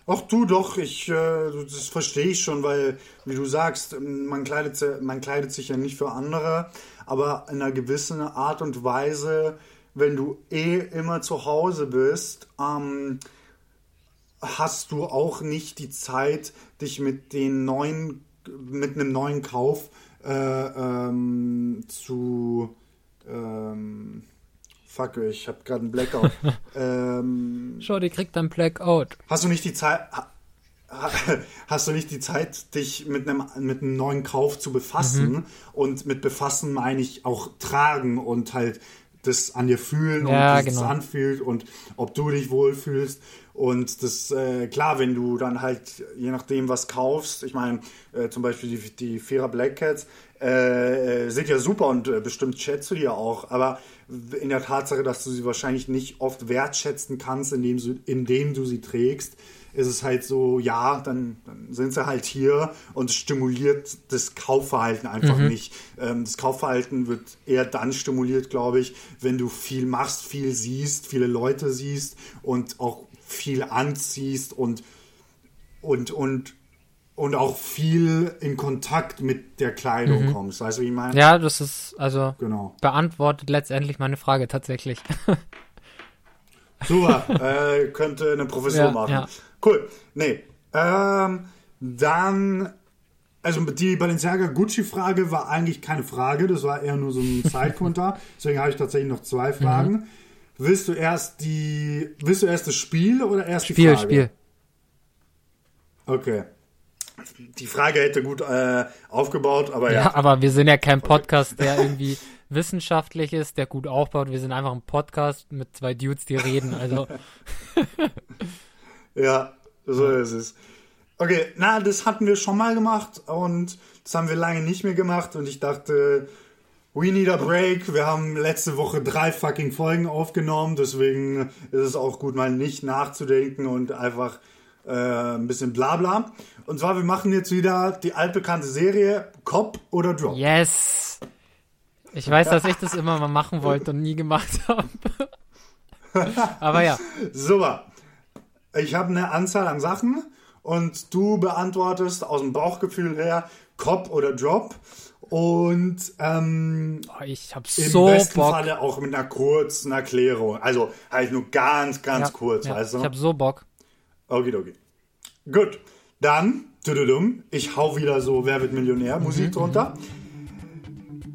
Ach du doch, ich, äh, das verstehe ich schon, weil, wie du sagst, man kleidet, man kleidet sich ja nicht für andere, aber in einer gewissen Art und Weise, wenn du eh immer zu Hause bist, ähm, hast du auch nicht die Zeit, dich mit den neuen, mit einem neuen Kauf äh, ähm, zu, ähm, fuck, ich habe gerade einen Blackout. ähm, Schau, die kriegt dann Blackout. Hast du nicht die Zeit, ha- ha- hast du nicht die Zeit, dich mit einem, mit einem neuen Kauf zu befassen? Mhm. Und mit befassen meine ich auch tragen und halt das an dir fühlen Ja, und wie es genau. anfühlt und ob du dich wohlfühlst. Und das, äh, klar, wenn du dann halt, je nachdem, was kaufst, ich meine, äh, zum Beispiel die, die Vierer Black Cats, äh, äh, sind ja super und äh, bestimmt schätzt du die ja auch, aber in der Tatsache, dass du sie wahrscheinlich nicht oft wertschätzen kannst, indem, du, indem du sie trägst, ist es halt so, ja, dann, dann sind sie halt hier und es stimuliert das Kaufverhalten einfach nicht. Ähm, das Kaufverhalten wird eher dann stimuliert, glaube ich, wenn du viel machst, viel siehst, viele Leute siehst und auch viel anziehst und, und, und, und auch viel in Kontakt mit der Kleidung kommst. Weißt du, wie ich meine? Ja, das ist, also, Genau. beantwortet letztendlich meine Frage tatsächlich. Super, äh, könnte eine Professur Ja, machen. ja. Cool. Nee. Ähm, dann, also die Balenciaga Gucci-Frage war eigentlich keine Frage, das war eher nur so ein Zeitkonter. Deswegen habe ich tatsächlich noch zwei Fragen. Mhm. Willst du erst die, willst du erst das Spiel oder erst die Spiel, Frage? Spiel. Okay. Die Frage hätte gut äh, aufgebaut, aber Ja, ja. aber wir sind ja kein Podcast, der irgendwie wissenschaftlich ist, der gut aufbaut. Wir sind einfach ein Podcast mit zwei Dudes, die reden. Also, Ja, so ist es. Okay, na, das hatten wir schon mal gemacht und das haben wir lange nicht mehr gemacht und ich dachte, we need a break. Wir haben letzte Woche drei fucking Folgen aufgenommen, deswegen ist es auch gut, mal nicht nachzudenken und einfach äh, ein bisschen Blabla. Und zwar, wir machen jetzt wieder die altbekannte Serie Cop oder Drop. Yes! Ich weiß, dass ich das immer mal machen wollte und nie gemacht habe. Aber ja. Super. Ich habe eine Anzahl an Sachen und du beantwortest aus dem Bauchgefühl her Cop oder Drop. Und ähm, Oh, ich hab im so besten Bock. Falle auch mit einer kurzen Erklärung. Also halt nur ganz, ganz ja, kurz, ja, weißt du? Ich hab so Bock. Okidoki. Gut. Dann, tududum, ich hau wieder so Wer wird Millionär Musik drunter.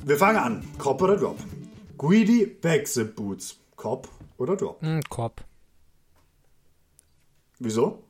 Wir fangen an. Cop oder Drop? Greedy Backzip Boots. Cop oder Drop? Hm, Korb. Wieso?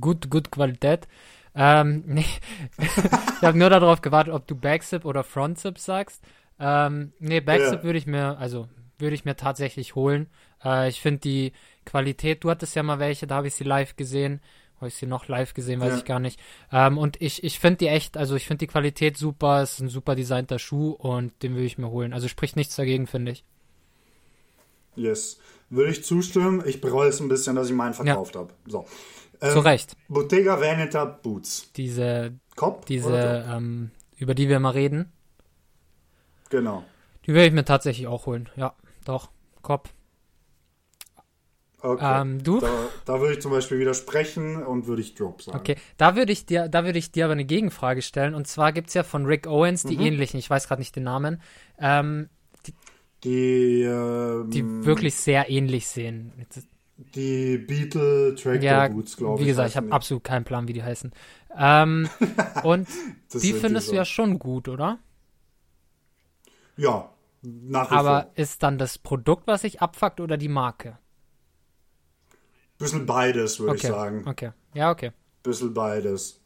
Gut, gut Qualität. Ähm, nee. ich habe nur darauf gewartet, ob du Backzip oder Frontzip sagst. Ähm, nee, Backzip Ja. würde ich mir, also würde ich mir tatsächlich holen. Äh, ich finde die Qualität, du hattest ja mal welche, da habe ich sie live gesehen. Habe ich sie noch live gesehen, weiß Ja. ich gar nicht. Ähm, und ich, ich finde die echt, also ich finde die Qualität super, es ist ein super designter Schuh und den würde ich mir holen. Also spricht nichts dagegen, finde ich. Yes. Würde ich zustimmen. Ich bereue es ein bisschen, dass ich meinen verkauft habe. So. Zu Ähm, Recht. Bottega Veneta Boots. Diese, Cop diese, ähm, über die wir mal reden, Genau. die würde ich mir tatsächlich auch holen. Ja, doch. Kopf. Okay. Ähm, du? Da, da würde ich zum Beispiel widersprechen und würde ich Drop sagen. Okay, da würde ich dir, da würde ich dir aber eine Gegenfrage stellen. Und zwar gibt's ja von Rick Owens die ähnlichen, ich weiß gerade nicht den Namen, ähm, Die, ähm, die wirklich sehr ähnlich sehen. die Beetle Tractor Ja, Boots, glaube ich. wie gesagt, ich habe die. absolut keinen Plan, wie die heißen. Ähm, und die findest so. du ja schon gut, oder? Ja, nach wie Aber vor. ist dann das Produkt, was sich abfuckt, oder die Marke? Bisschen beides, würde ich Okay, sagen. okay. Ja, okay. Bisschen beides.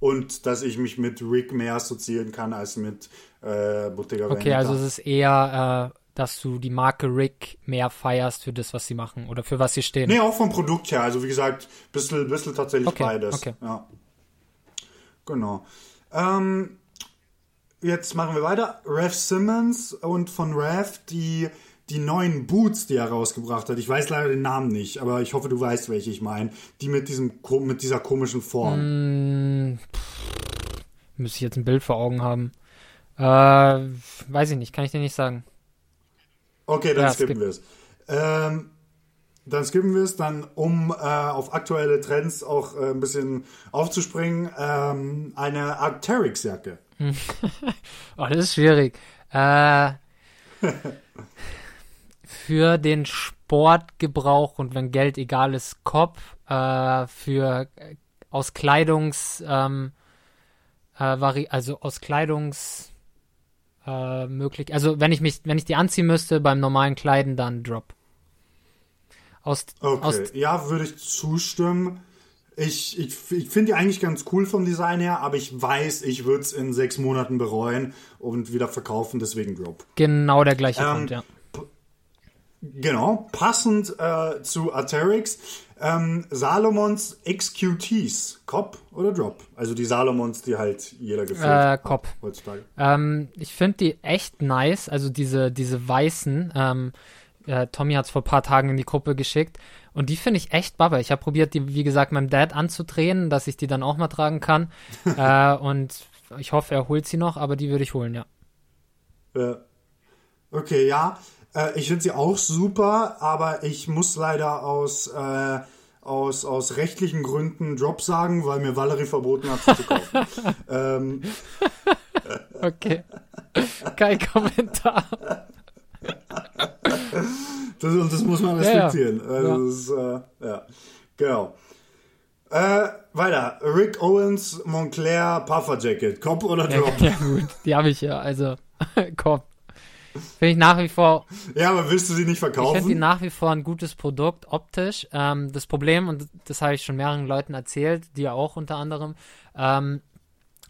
Und dass ich mich mit Rick mehr assoziieren kann als mit äh, Bottega Okay, Veneta. also es ist eher, äh, dass du die Marke Rick mehr feierst für das, was sie machen oder für was sie stehen. Nee, auch vom Produkt her. Also wie gesagt, bisschen, bisschen tatsächlich Okay, beides. okay. Ja. Genau. Ähm, jetzt machen wir weiter. Rev Simmons und von Rev die, die neuen Boots, die er rausgebracht hat. Ich weiß leider den Namen nicht, aber ich hoffe, du weißt, welche ich meine. Die mit diesem mit dieser komischen Form. Hm, Müsste ich jetzt ein Bild vor Augen haben. Äh, weiß ich nicht, kann ich dir nicht sagen. Okay, dann Ja, skippen skip. wir es. Ähm, dann skippen wir es, dann um äh, auf aktuelle Trends auch äh, ein bisschen aufzuspringen, ähm, eine Arcteryx-Jacke. Oh, das ist schwierig. Äh, für den Sportgebrauch und wenn Geld egal ist, Kopf, äh, für äh, aus Kleidungs, ähm, äh, also aus Kleidungs äh, möglich, also wenn ich mich, wenn ich die anziehen müsste beim normalen Kleiden, dann Drop. Aus, Okay, aus ja, würde ich zustimmen. Ich, ich, ich finde die eigentlich ganz cool vom Design her, aber ich weiß, ich würde es in sechs Monaten bereuen und wieder verkaufen, deswegen Drop. genau der gleiche Ähm, Grund, ja. Genau, passend äh, zu Arterix, ähm, Salomons XQTs, Cop oder Drop? Also die Salomons, die halt jeder gefällt. Äh, Cop. Heutzutage. Ähm, ich finde die echt nice, also diese, diese weißen. Ähm, äh, Tommy hat es vor ein paar Tagen in die Gruppe geschickt und die finde ich echt babbe. Ich habe probiert, die, wie gesagt, meinem Dad anzudrehen, dass ich die dann auch mal tragen kann. äh, und ich hoffe, er holt sie noch, aber die würde ich holen, ja. Äh, okay, ja. Äh, ich finde sie auch super, aber ich muss leider aus, äh, aus, aus rechtlichen Gründen Drop sagen, weil mir Valerie verboten hat, sie zu kaufen. ähm, Okay. Kein Kommentar. das, und das muss man Ja, ja. respektieren. Also, Ja. Ist, äh, ja. Genau. Äh, weiter. Rick Owens Montclair Puffer Jacket. Cop oder Ja, Drop? ja gut, die habe ich ja, also komm. Finde ich nach wie vor Ja, aber willst du sie nicht Ich finde verkaufen? nach wie vor ein gutes Produkt, optisch. Ähm, das Problem, und das habe ich schon mehreren Leuten erzählt, dir auch unter anderem, ähm,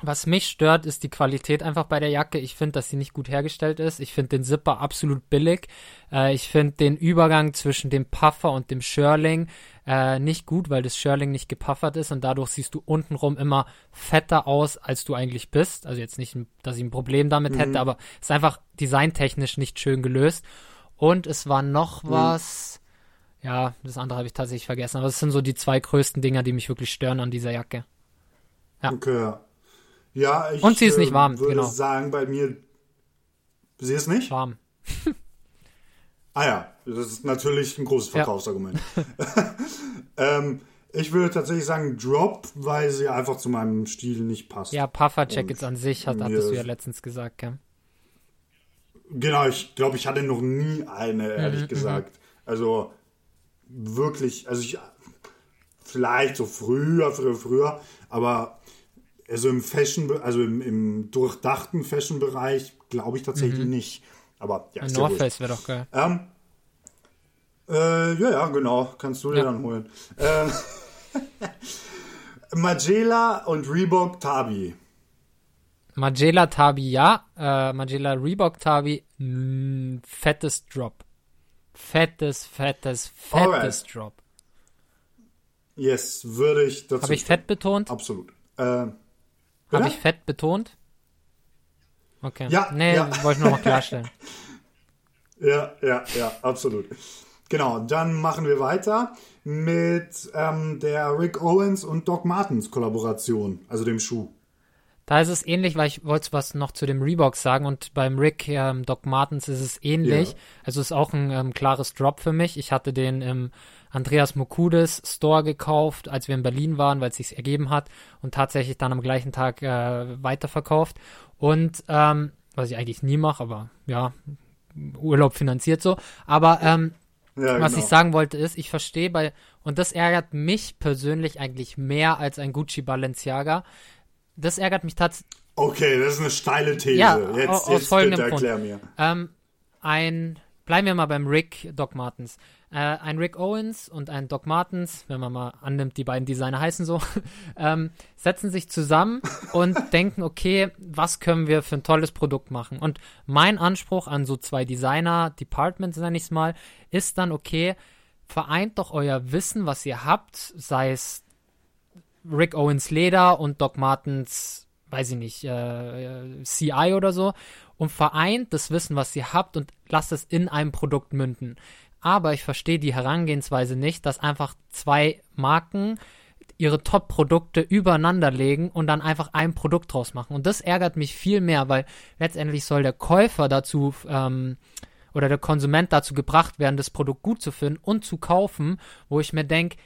Was mich stört, ist die Qualität einfach bei der Jacke. Ich finde, dass sie nicht gut hergestellt ist. Ich finde den Zipper absolut billig. Äh, ich finde den Übergang zwischen dem Puffer und dem Shirling äh, nicht gut, weil das Shirling nicht gepuffert ist und dadurch siehst du untenrum immer fetter aus, als du eigentlich bist. Also jetzt nicht, dass ich ein Problem damit Mhm. hätte, aber es ist einfach designtechnisch nicht schön gelöst. Und es war noch Mhm. was. Ja, das andere habe ich tatsächlich vergessen. Aber es sind so die zwei größten Dinger, die mich wirklich stören an dieser Jacke. Ja. Okay. ja. Ja, ich Und sie ist nicht äh, warm, würde genau. sagen, bei mir. Sie ist nicht? Warm. Ah ja, das ist natürlich ein großes Ja. Verkaufsargument. ähm, ich würde tatsächlich sagen Drop, weil sie einfach zu meinem Stil nicht passt. Ja, Puffer Jackets an sich, hat, hattest du ja letztens gesagt, gell? Genau, ich glaube, ich hatte noch nie eine, ehrlich Mhm, gesagt. Also wirklich, also ich vielleicht so früher, früher, früher, aber also im Fashion, also im, im durchdachten Fashion-Bereich glaube ich tatsächlich nicht. Aber ja, ist ja North. Face wäre doch geil. Ähm, äh, ja, ja, genau. Kannst du dir Ja. dann holen. Ähm, Magela und Reebok Tabi. Magela Tabi ja, äh, Magela Reebok Tabi, mh, fettes Drop. Fettes, fettes, fettes Alright. Drop. Yes, würde ich dazu. Habe ich fett betont? Absolut. Ähm, Habe ich fett betont? Okay. Ja, Nee, ja. wollte ich nur noch klarstellen. Ja, ja, ja, absolut. Genau, dann machen wir weiter mit ähm, der Rick Owens und Doc Martens Kollaboration, also dem Schuh. Da ist es ähnlich, weil ich wollte was noch zu dem Reebok sagen und beim Rick ähm, Doc Martens ist es ähnlich. Ja. Also ist auch ein ähm, klares Drop für mich. Ich hatte den im Andreas Mokudes Store gekauft, als wir in Berlin waren, weil es sich ergeben hat und tatsächlich dann am gleichen Tag äh, weiterverkauft. Und ähm, was ich eigentlich nie mache, aber ja, Urlaub finanziert so. Aber ähm, Ja, was genau. ich sagen wollte ist, ich verstehe bei, und das ärgert mich persönlich eigentlich mehr als ein Gucci Balenciaga. Das ärgert mich tatsächlich. Okay, das ist eine steile These. Ja, jetzt aus jetzt folgendem bitte Grund. erklär mir. Ähm, ein, bleiben wir mal beim Rick Doc Martens. Äh, ein Rick Owens und ein Doc Martens, wenn man mal annimmt, die beiden Designer heißen so, ähm, setzen sich zusammen und denken, okay, was können wir für ein tolles Produkt machen? Und mein Anspruch an so zwei Designer-Departments, nenne ich es mal, ist dann, okay, vereint doch euer Wissen, was ihr habt, sei es Rick Owens Leder und Doc Martens, weiß ich nicht, äh, CI oder so und vereint das Wissen, was ihr habt und lasst es in einem Produkt münden. Aber ich verstehe die Herangehensweise nicht, dass einfach zwei Marken ihre Top-Produkte übereinander legen und dann einfach ein Produkt draus machen. Und das ärgert mich viel mehr, weil letztendlich soll der Käufer dazu ähm, oder der Konsument dazu gebracht werden, das Produkt gut zu finden und zu kaufen, wo ich mir denke,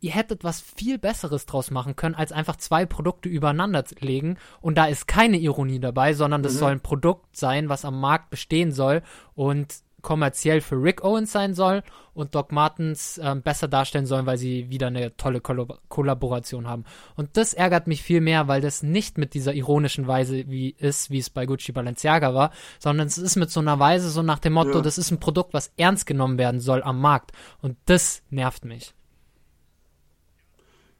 ihr hättet was viel Besseres draus machen können, als einfach zwei Produkte übereinander zu legen. Und da ist keine Ironie dabei, sondern das soll ein Produkt sein, was am Markt bestehen soll und kommerziell für Rick Owens sein soll und Doc Martens ähm, besser darstellen sollen, weil sie wieder eine tolle Kollab Kollaboration haben. Und das ärgert mich viel mehr, weil das nicht mit dieser ironischen Weise wie ist, wie es bei Gucci Balenciaga war, sondern es ist mit so einer Weise so nach dem Motto, Ja. das ist ein Produkt, was ernst genommen werden soll am Markt. Und das nervt mich.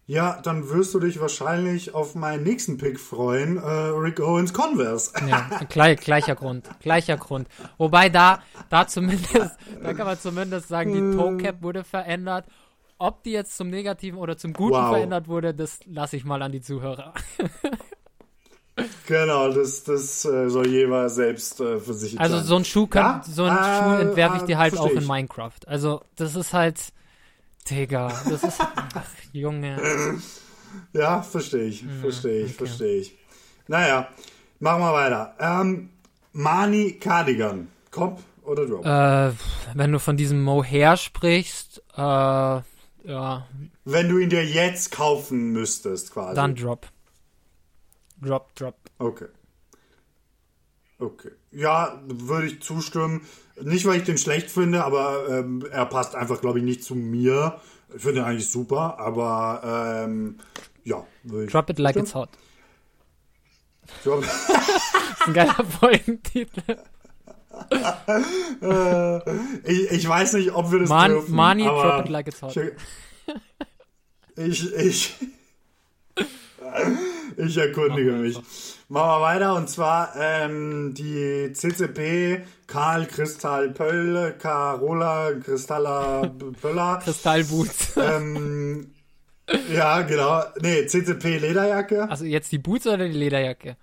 Ja, dann wirst du dich wahrscheinlich auf meinen nächsten Pick freuen, äh, Rick Owens Converse. Ja, gleich, gleicher Grund, gleicher Grund. Wobei da, da zumindest, da kann man zumindest sagen, die Toe Cap wurde verändert. Ob die jetzt zum Negativen oder zum Guten Wow. verändert wurde, das lasse ich mal an die Zuhörer. Genau, das, das äh, soll jeder selbst äh, für sich Also entscheiden. so ein Schuh kann, Ja, so ein äh, Schuh entwerfe ich äh, dir halt auch in. Minecraft. Also das ist halt, Digga, das ist, ach, Junge. Ja, verstehe ich, verstehe ich, verstehe ich. Naja, machen wir weiter. Ähm, Mani Cardigan, Cop oder Drop? Äh, wenn du von diesem Mohair sprichst, äh, ja, Wenn du ihn dir jetzt kaufen müsstest, quasi. dann Drop. Drop, Drop. Okay. Okay. Ja, würde ich zustimmen. Nicht, weil ich den schlecht finde, aber ähm, er passt einfach, glaube ich, nicht zu mir. Ich finde ihn eigentlich super, aber ähm, ja, würde ich. Drop it like Stimmt. it's hot. Drop- Ein geiler Folgentitel. ich, ich weiß nicht, ob wir das Man, dürfen. Aber drop it like it's hot. Ich, ich, Ich erkundige mich. Machen wir weiter und zwar ähm, die CCP Karl Kristall Pöll, Carola Kristalla Pöller. Kristallboots. ähm, ja, genau. Nee, CCP Lederjacke. Also jetzt die Boots oder die Lederjacke?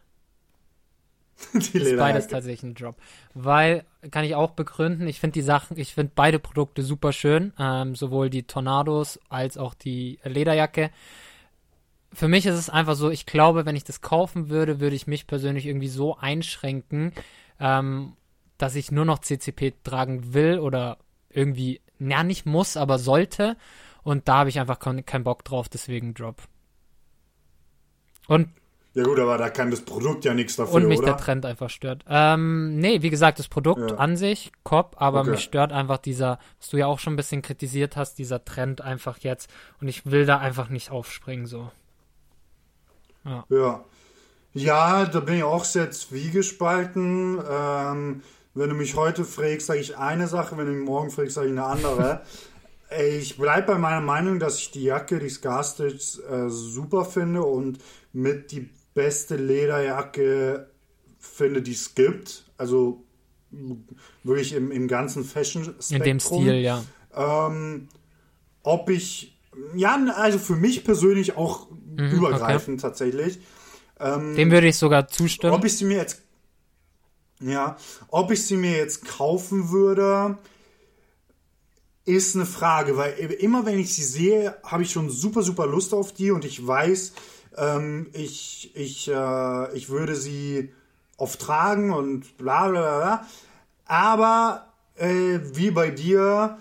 die Ist beides Lederjacke. tatsächlich ein Drop. Weil, kann ich auch begründen, ich finde die Sachen, ich finde beide Produkte super schön. Ähm, sowohl die Tornados als auch die Lederjacke. Für mich ist es einfach so, ich glaube, wenn ich das kaufen würde, würde ich mich persönlich irgendwie so einschränken, ähm, dass ich nur noch CCP tragen will oder irgendwie, ja, nicht muss, aber sollte. Und da habe ich einfach keinen Bock drauf, deswegen Drop. Und Ja gut, aber da kann das Produkt ja nichts dafür, und mich oder? der Trend einfach stört. Ähm, nee, wie gesagt, das Produkt Ja. an sich, Cop, aber Okay. mich stört einfach dieser, was du ja auch schon ein bisschen kritisiert hast, dieser Trend einfach jetzt. Und ich will da einfach nicht aufspringen, so. Ja. Ja, da bin ich auch sehr zwiegespalten. Ähm, wenn du mich heute fragst, sage ich eine Sache, wenn du mich morgen fragst, sage ich eine andere. ich bleibe bei meiner Meinung, dass ich die Jacke, die Scarstitch, äh, super finde und mit die beste Lederjacke finde, die es gibt. Also wirklich im, im ganzen Fashion-Spektrum. In dem Stil, ja. Ähm, ob ich, ja, also für mich persönlich auch Mhm, übergreifend tatsächlich. Ähm, Dem würde ich sogar zustimmen. ob ich sie mir jetzt, ja, ob ich sie mir jetzt kaufen würde, ist eine Frage, weil immer wenn ich sie sehe, habe ich schon super, super Lust auf die und ich weiß, ähm, ich, ich, äh, ich würde sie oft tragen und bla bla bla. bla. Aber äh, wie bei dir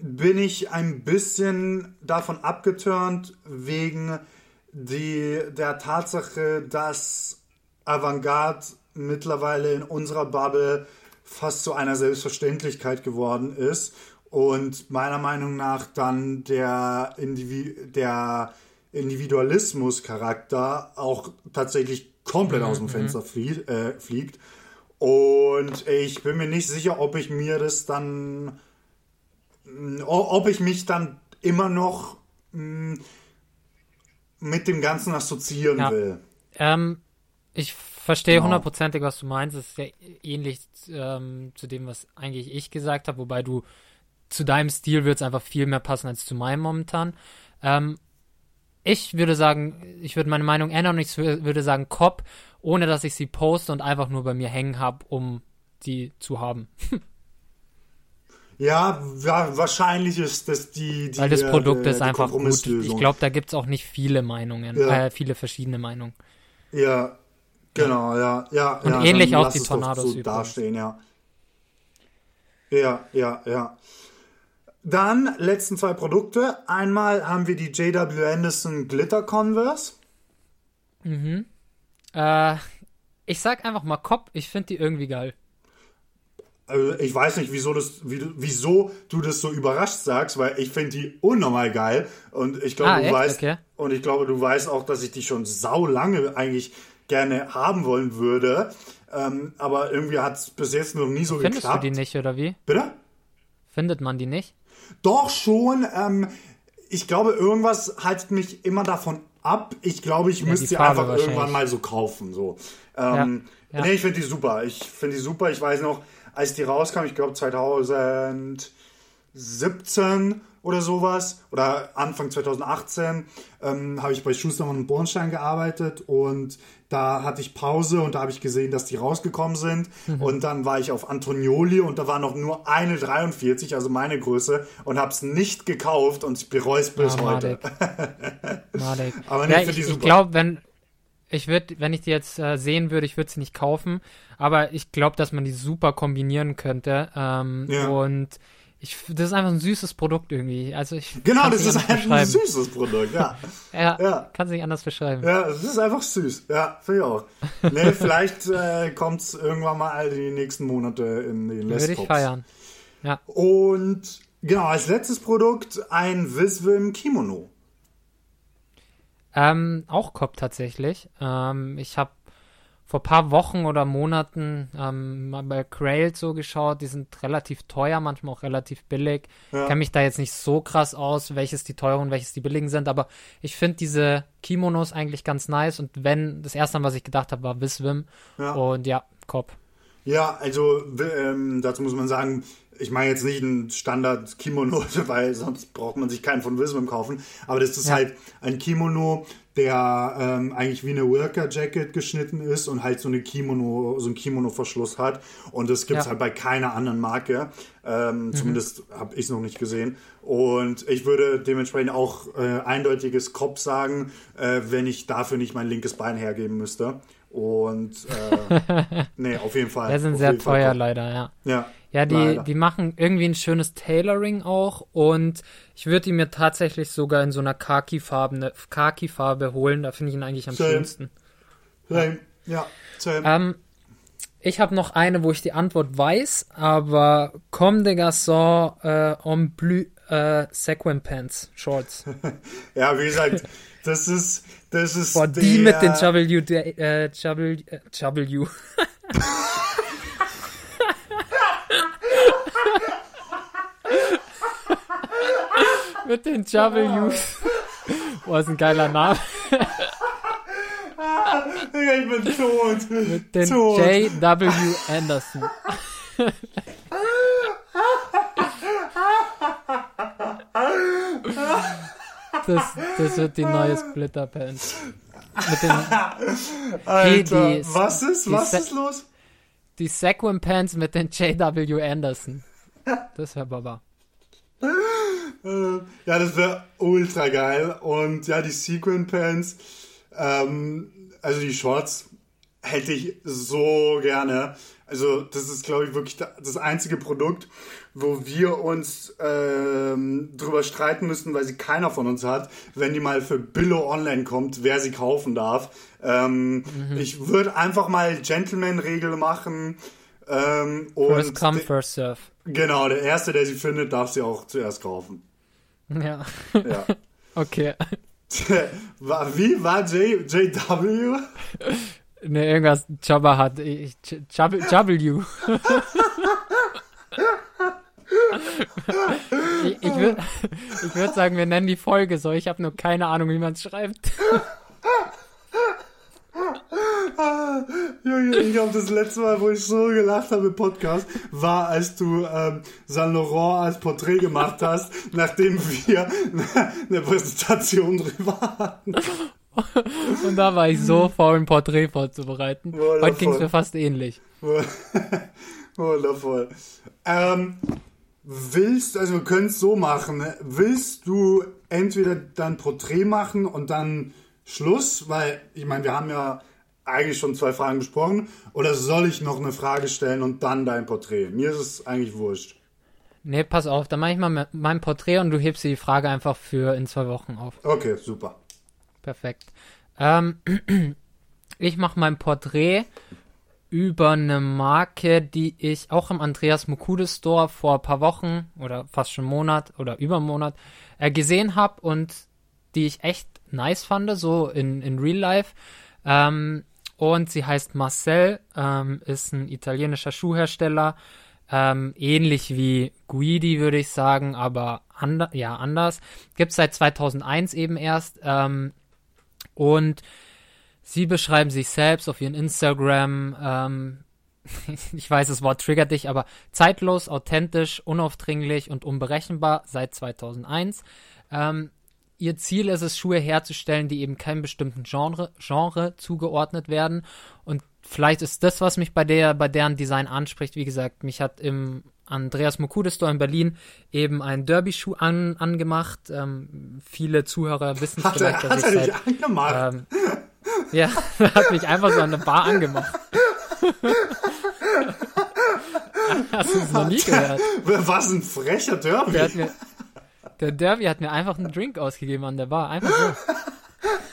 bin ich ein bisschen davon abgeturnt wegen die, der Tatsache, dass Avantgarde mittlerweile in unserer Bubble fast zu einer Selbstverständlichkeit geworden ist und meiner Meinung nach dann der, Indivi der Individualismus-Charakter auch tatsächlich komplett aus dem Fenster flie äh, fliegt. Und ich bin mir nicht sicher, ob ich mir das dann ob ich mich dann immer noch mh, mit dem Ganzen assoziieren Ja. will. Ähm, ich verstehe Genau. hundertprozentig, was du meinst. Es ist ja ähnlich ähm, zu dem, was eigentlich ich gesagt habe, wobei du zu deinem Stil wird es einfach viel mehr passen als zu meinem momentan. Ähm, ich würde sagen, ich würde meine Meinung ändern und ich wür- würde sagen Cop, ohne dass ich sie poste und einfach nur bei mir hängen habe, um die zu haben. Ja, wa wahrscheinlich ist das die, die Weil das äh, Produkt die ist einfach gut. Ich glaube, da gibt es auch nicht viele Meinungen, Ja. äh, viele verschiedene Meinungen. Ja, genau, ja, ja. Und ja, ähnlich auch die Tornados so übrigens. dastehen, ja. Ja, ja, ja. Dann letzten zwei Produkte. Einmal haben wir die JW Anderson Glitter Converse. Äh, ich sag einfach mal Cop, ich finde die irgendwie geil. Also ich weiß nicht, wieso, das, wieso du das so überrascht sagst, weil ich finde die unnormal geil und ich glaube, Ah, du echt? weißt Okay. und ich glaube, du weißt auch, dass ich die schon sau lange eigentlich gerne haben wollen würde, ähm, aber irgendwie hat es bis jetzt noch nie so Findest geklappt. du die nicht, oder wie? Bitte? Findet man die nicht? Doch schon. Ähm, ich glaube, irgendwas haltet mich immer davon ab. Ich glaube, ich müsste die sie einfach irgendwann mal so kaufen. So. Ähm, Ja, ja. Nee, ich finde die super. Ich finde die super. Ich weiß noch, als die rauskam, ich glaube 2017 oder sowas, oder Anfang 2018, ähm, habe ich bei Schustermann und Bornstein gearbeitet und da hatte ich Pause und da habe ich gesehen, dass die rausgekommen sind Mhm. und dann war ich auf Antonioli und da war noch nur eine 43, also meine Größe und habe es nicht gekauft und ich bereue es bis Ah, heute. Madek. Madek. Aber nee, ja, ich ich, die ich super. glaube, wenn ich würde, wenn ich die jetzt äh, sehen würde, ich würde sie nicht kaufen, aber ich glaube, dass man die super kombinieren könnte. Ähm, Ja. Und ich, das ist einfach ein süßes Produkt irgendwie. Also ich Genau, das ist anders ein süßes Produkt, ja. Ja, Ja. kann es nicht anders beschreiben. Ja, es ist einfach süß. Ja, finde ich auch. Nee, vielleicht äh, kommt es irgendwann mal die nächsten Monate in den Würde ich feiern. Ja. Und genau, als letztes Produkt ein Visvim Kimono. Ähm, auch Cop tatsächlich. Ähm, ich habe vor paar Wochen oder Monaten ähm, mal bei Grail so geschaut. Die sind relativ teuer, manchmal auch relativ billig. Ja. Kenne mich da jetzt nicht so krass aus, welches die teuren und welches die billigen sind, aber ich finde diese Kimonos eigentlich ganz nice. Und wenn, das erste, an was ich gedacht habe, war Wiswim. Ja. Und ja, Kopf. Ja, also ähm, dazu muss man sagen, ich meine jetzt nicht ein Standard-Kimono, weil sonst braucht man sich keinen von Wisdom kaufen. Aber das ist Ja. halt ein Kimono, der ähm, eigentlich wie eine Worker-Jacket geschnitten ist und halt so eine Kimono, so ein Kimono-Verschluss hat. Und das gibt's Ja. halt bei keiner anderen Marke. Ähm, Zumindest habe ich es noch nicht gesehen. Und ich würde dementsprechend auch äh, eindeutiges Kopf sagen, äh, wenn ich dafür nicht mein linkes Bein hergeben müsste. Und äh, nee, auf jeden Fall. Die sind sehr Fall teuer, Kopf. leider, ja. Ja, Ja, die, leider. die machen irgendwie ein schönes Tailoring auch und ich würde die mir tatsächlich sogar in so einer Khaki-Farbe Khaki-Farbe holen. Da finde ich ihn eigentlich am Same. schönsten. Same. Ja, same. Ähm, ich habe noch eine, wo ich die Antwort weiß, aber Comme des Garçons äh, en bleu äh, Sequin Pants Shorts. ja, wie gesagt, das ist, das ist Boah, die der, mit den W, äh, W, äh, W. mit den W's. Boah, ist ein geiler Name. Digga, ich bin tot. Mit den tot. J.W. Anderson. Das, das wird die neue Splitter Pants. Mit den Alter, die- was ist, die was Se- ist los? die Sequin Pants mit den J.W. Anderson. Das wäre Baba. Ja, das wäre ultra geil. Und ja, die Sequin Pants, ähm, also die Shorts, hätte ich so gerne. Also, das ist, glaube ich, wirklich da- das einzige Produkt, wo wir uns ähm, drüber streiten müssen, weil sie keiner von uns hat, wenn die mal für Billo online kommt, wer sie kaufen darf. Ähm, Ich würde einfach mal Gentleman-Regel machen. Ähm, First und come, de- first serve. Genau, der Erste, der sie findet, darf sie auch zuerst kaufen. Ja. Ja. Okay. Wie war J, JW? Ne, irgendwas Jabba hat. Ich, J- W. ich ich würde ich würd sagen, wir nennen die Folge so. Ich habe nur keine Ahnung, wie man es schreibt. Junge, ich glaube, das letzte Mal, wo ich so gelacht habe im Podcast, war, als du ähm, Saint Laurent als Porträt gemacht hast, nachdem wir eine Präsentation drüber hatten. Und da war ich so faul, ein Porträt vorzubereiten. Wundervoll. Heute ging es mir fast ähnlich. Wundervoll. Ähm, willst, also wir können es so machen, ne? willst du entweder dein Porträt machen und dann Schluss, weil ich meine, wir haben ja eigentlich schon zwei Fragen besprochen, oder soll ich noch eine Frage stellen und dann dein Porträt? Mir ist es eigentlich wurscht. Nee, pass auf, dann mache ich mal me- mein Porträt und du hebst die Frage einfach für in zwei Wochen auf. Okay, super. Perfekt. Ähm, ich mache mein Porträt über eine Marke, die ich auch im Andreas Mukude Store vor ein paar Wochen oder fast schon Monat oder über einen Monat äh, gesehen habe und die ich echt nice fand, so in, in Real Life. Ähm, und sie heißt Marcel, ähm, ist ein italienischer Schuhhersteller, ähm, ähnlich wie Guidi, würde ich sagen, aber ander, ja, anders. Gibt seit 2001 eben erst. Ähm, und sie beschreiben sich selbst auf ihren Instagram, ähm, ich weiß, das Wort triggert dich, aber zeitlos, authentisch, unaufdringlich und unberechenbar seit 2001. Ähm, ihr Ziel ist es, Schuhe herzustellen, die eben keinem bestimmten Genre, Genre zugeordnet werden. Und vielleicht ist das, was mich bei der, bei deren Design anspricht. Wie gesagt, mich hat im Andreas Mokude Store in Berlin eben ein Derby-Schuh an, angemacht. Ähm, viele Zuhörer wissen es Hat er, vielleicht, hat dass er ich dich seit, angemacht? ähm, ja, hat mich einfach so an der Bar angemacht. Hast du es noch nie gehört? Was ein frecher Derby. Der, hat mir, der Derby hat mir einfach einen Drink ausgegeben an der Bar. Einfach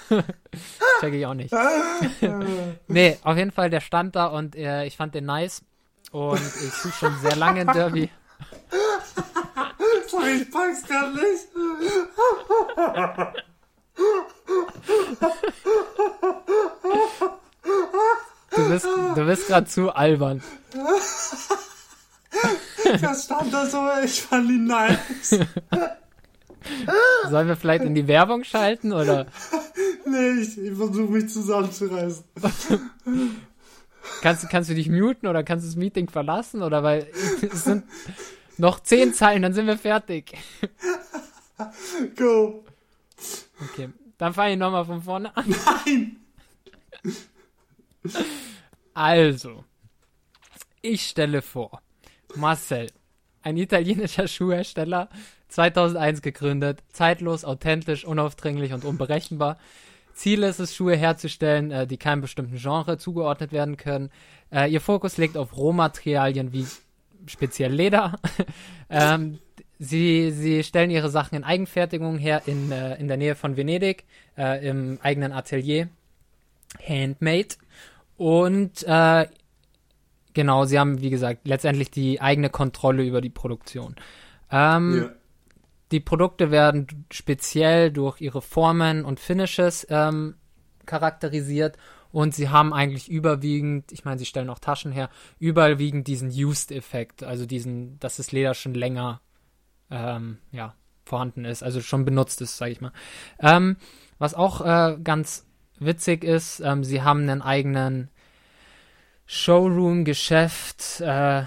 so. Check ich auch nicht. nee, auf jeden Fall, der stand da und äh, ich fand den nice. Und ich suche schon sehr lange ein Derby. Sorry, ich pack's grad nicht. Du Du bist gerade zu albern. Das stand da so, ich fand ihn nice. Sollen wir vielleicht in die Werbung schalten oder Nee, ich, ich versuche mich zusammenzureißen. kannst, kannst du dich muten oder kannst du das Meeting verlassen oder weil es sind noch zehn Zeilen, dann sind wir fertig. Go. Okay, dann fange ich nochmal von vorne an. Nein. Also, ich stelle vor, Marcel, ein italienischer Schuhhersteller, 2001 gegründet, zeitlos, authentisch, unaufdringlich und unberechenbar. Ziel ist es, Schuhe herzustellen, äh, die keinem bestimmten Genre zugeordnet werden können. Äh, ihr Fokus liegt auf Rohmaterialien wie speziell Leder. ähm, sie, sie stellen ihre Sachen in Eigenfertigung her in, äh, in der Nähe von Venedig, äh, im eigenen Atelier. Handmade. Und äh, genau, sie haben, wie gesagt, letztendlich die eigene Kontrolle über die Produktion. Ähm, Ja. Die Produkte werden speziell durch ihre Formen und Finishes ähm, charakterisiert und sie haben eigentlich überwiegend, ich meine, sie stellen auch Taschen her, überwiegend diesen Used-Effekt, also diesen, dass das Leder schon länger ähm, ja, vorhanden ist, also schon benutzt ist, sage ich mal. Ähm, was auch äh, ganz witzig ist, ähm, sie haben einen eigenen Showroom-Geschäft äh,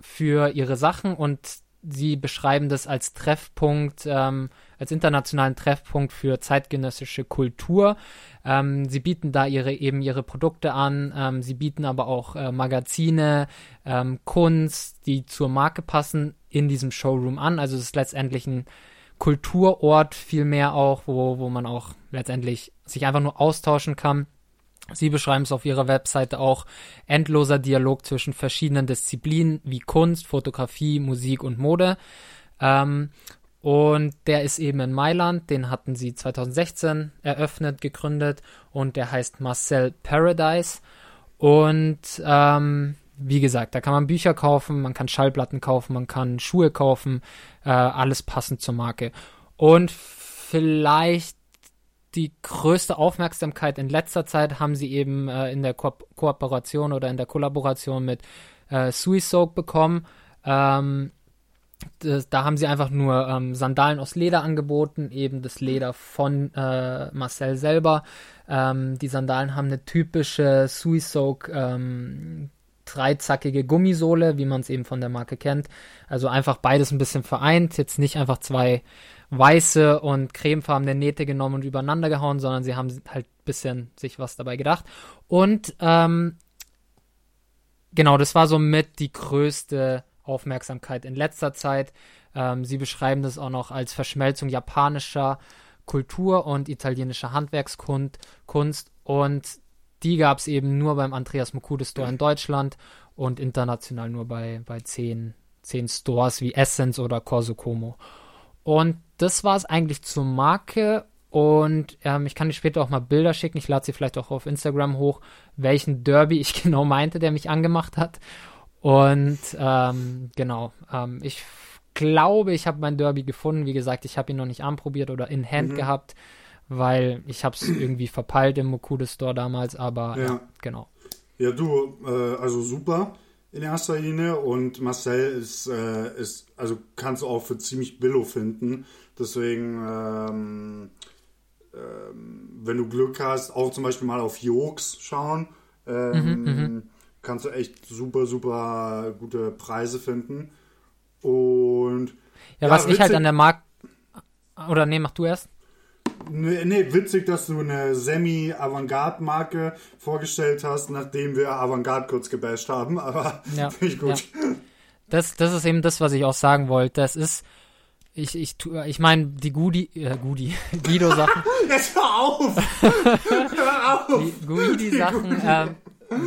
für ihre Sachen und sie beschreiben das als Treffpunkt, ähm, als internationalen Treffpunkt für zeitgenössische Kultur. Ähm, sie bieten da ihre eben ihre Produkte an. Ähm, sie bieten aber auch äh, Magazine, ähm, Kunst, die zur Marke passen, in diesem Showroom an. Also es ist letztendlich ein Kulturort vielmehr auch, wo, wo man auch letztendlich sich einfach nur austauschen kann. Sie beschreiben es auf ihrer Webseite auch endloser Dialog zwischen verschiedenen Disziplinen wie Kunst, Fotografie, Musik und Mode. Ähm, und der ist eben in Mailand, den hatten sie 2016 eröffnet, gegründet und der heißt Marcel Paradise. Und ähm, wie gesagt, da kann man Bücher kaufen, man kann Schallplatten kaufen, man kann Schuhe kaufen, äh, alles passend zur Marke. Und vielleicht die größte Aufmerksamkeit in letzter Zeit haben sie eben äh, in der Ko Kooperation oder in der Kollaboration mit äh, Suisoak bekommen. Ähm, das, da haben sie einfach nur ähm, Sandalen aus Leder angeboten, eben das Leder von äh, Marcel selber. Ähm, die Sandalen haben eine typische Suisoak ähm, dreizackige Gummisohle, wie man es eben von der Marke kennt. Also einfach beides ein bisschen vereint. Jetzt nicht einfach zwei weiße und cremefarbene Nähte genommen und übereinander gehauen, sondern sie haben halt ein bisschen sich was dabei gedacht. Und ähm, genau, das war somit die größte Aufmerksamkeit in letzter Zeit. Ähm, sie beschreiben das auch noch als Verschmelzung japanischer Kultur und italienischer Handwerkskunst Kunst. und die gab es eben nur beim Andreas Mokude Store in Deutschland und international nur bei, bei zehn, zehn Stores wie Essence oder Corso Como. Und das war es eigentlich zur Marke. Und ähm, ich kann dir später auch mal Bilder schicken. Ich lade sie vielleicht auch auf Instagram hoch, welchen Derby ich genau meinte, der mich angemacht hat. Und ähm, genau, ähm, ich glaube, ich habe mein Derby gefunden. Wie gesagt, ich habe ihn noch nicht anprobiert oder in Hand Mhm. gehabt, weil ich habe es irgendwie verpeilt im Mokude Store damals. Aber ja, Ja. genau. Ja, du, äh, also super in erster Linie und Marcel ist, äh, ist also kannst du auch für ziemlich billo finden. Deswegen, ähm, ähm, wenn du Glück hast, auch zum Beispiel mal auf Jokes schauen, ähm, kannst du echt super, super gute Preise finden. Und Ja, Ja, was ich halt witzig- an der Marke. Oder nee, mach du erst. Nee, nee, witzig, dass du eine Semi-Avantgarde-Marke vorgestellt hast, nachdem wir Avantgarde kurz gebasht haben, aber Ja, finde ich gut. Das, das ist eben das, was ich auch sagen wollte. Das ist, ich, ich, tu- ich meine, die Gudi, äh, Gudi, Guido-Sachen, Jetzt hör auf! hör auf! die Guidi-Sachen, ähm,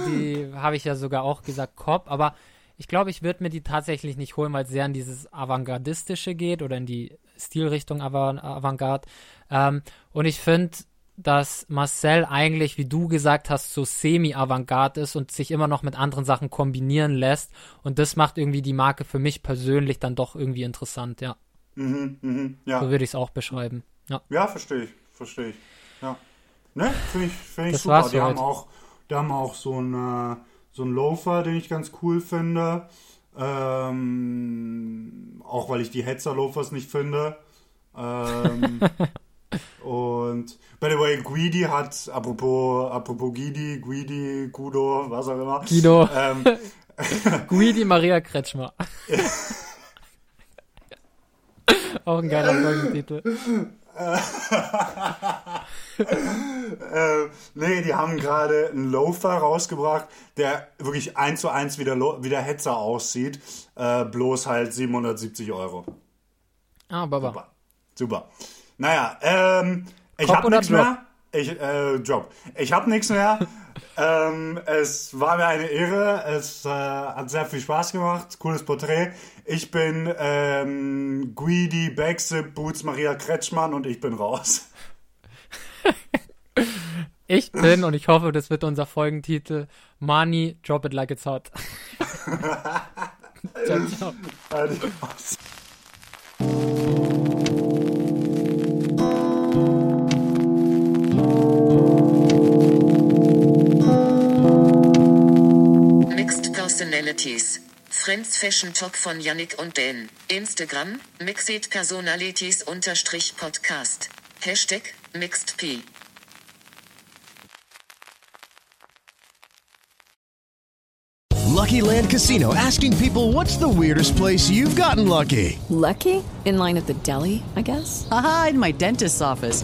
die habe ich ja sogar auch gesagt, Cop, aber ich glaube, ich würde mir die tatsächlich nicht holen, weil es sehr in dieses Avantgardistische geht oder in die Stilrichtung Avan- Avantgarde. Ähm, und ich finde, dass Marcel eigentlich, wie du gesagt hast, so semi-Avantgarde ist und sich immer noch mit anderen Sachen kombinieren lässt. Und das macht irgendwie die Marke für mich persönlich dann doch irgendwie interessant, ja. Mhm, mhm, ja. So würde ich es auch beschreiben. Ja. ja, verstehe ich, verstehe ich. Ja. Ne, finde ich, find ich Das super. Die haben heute. auch, die haben auch so ein, äh, so Loafer, den ich ganz cool finde. Ähm, auch weil ich die Hetzer-Loafers nicht finde. Ähm, und by the way, Guidi hat, apropos, apropos Guidi, Guidi, Guido, was auch immer. Guido. Ähm, Guidi Maria Kretschmer. Auch ein geiler Folgentitel. äh, nee, die haben gerade einen Loafer rausgebracht, der wirklich eins zu eins wie der, Lo wie der Hetzer aussieht. Äh, bloß halt 770 Euro. Ah, Baba. Super. Super. Naja, ähm, ich Cop habe oder nichts mehr. Ich, äh, Drop. Ich habe nichts mehr. Ähm, es war mir eine Ehre. Es äh, hat sehr viel Spaß gemacht. Cooles Porträt. Ich bin ähm, Guidi Baxip Boots Maria Kretschmann und ich bin raus. Ich bin, und ich hoffe, das wird unser Folgentitel, Money, Drop It Like It's Hot. ciao, ciao. Adios. Mixed Personalities. Friends Fashion Talk von Yannick und Dan. Instagram, Mixed Personalities unterstrich Podcast. Hashtag, MixedP. Lucky Land Casino asking people what's the weirdest place you've gotten lucky? Lucky? In line at the deli, I guess? Aha, in my dentist's office.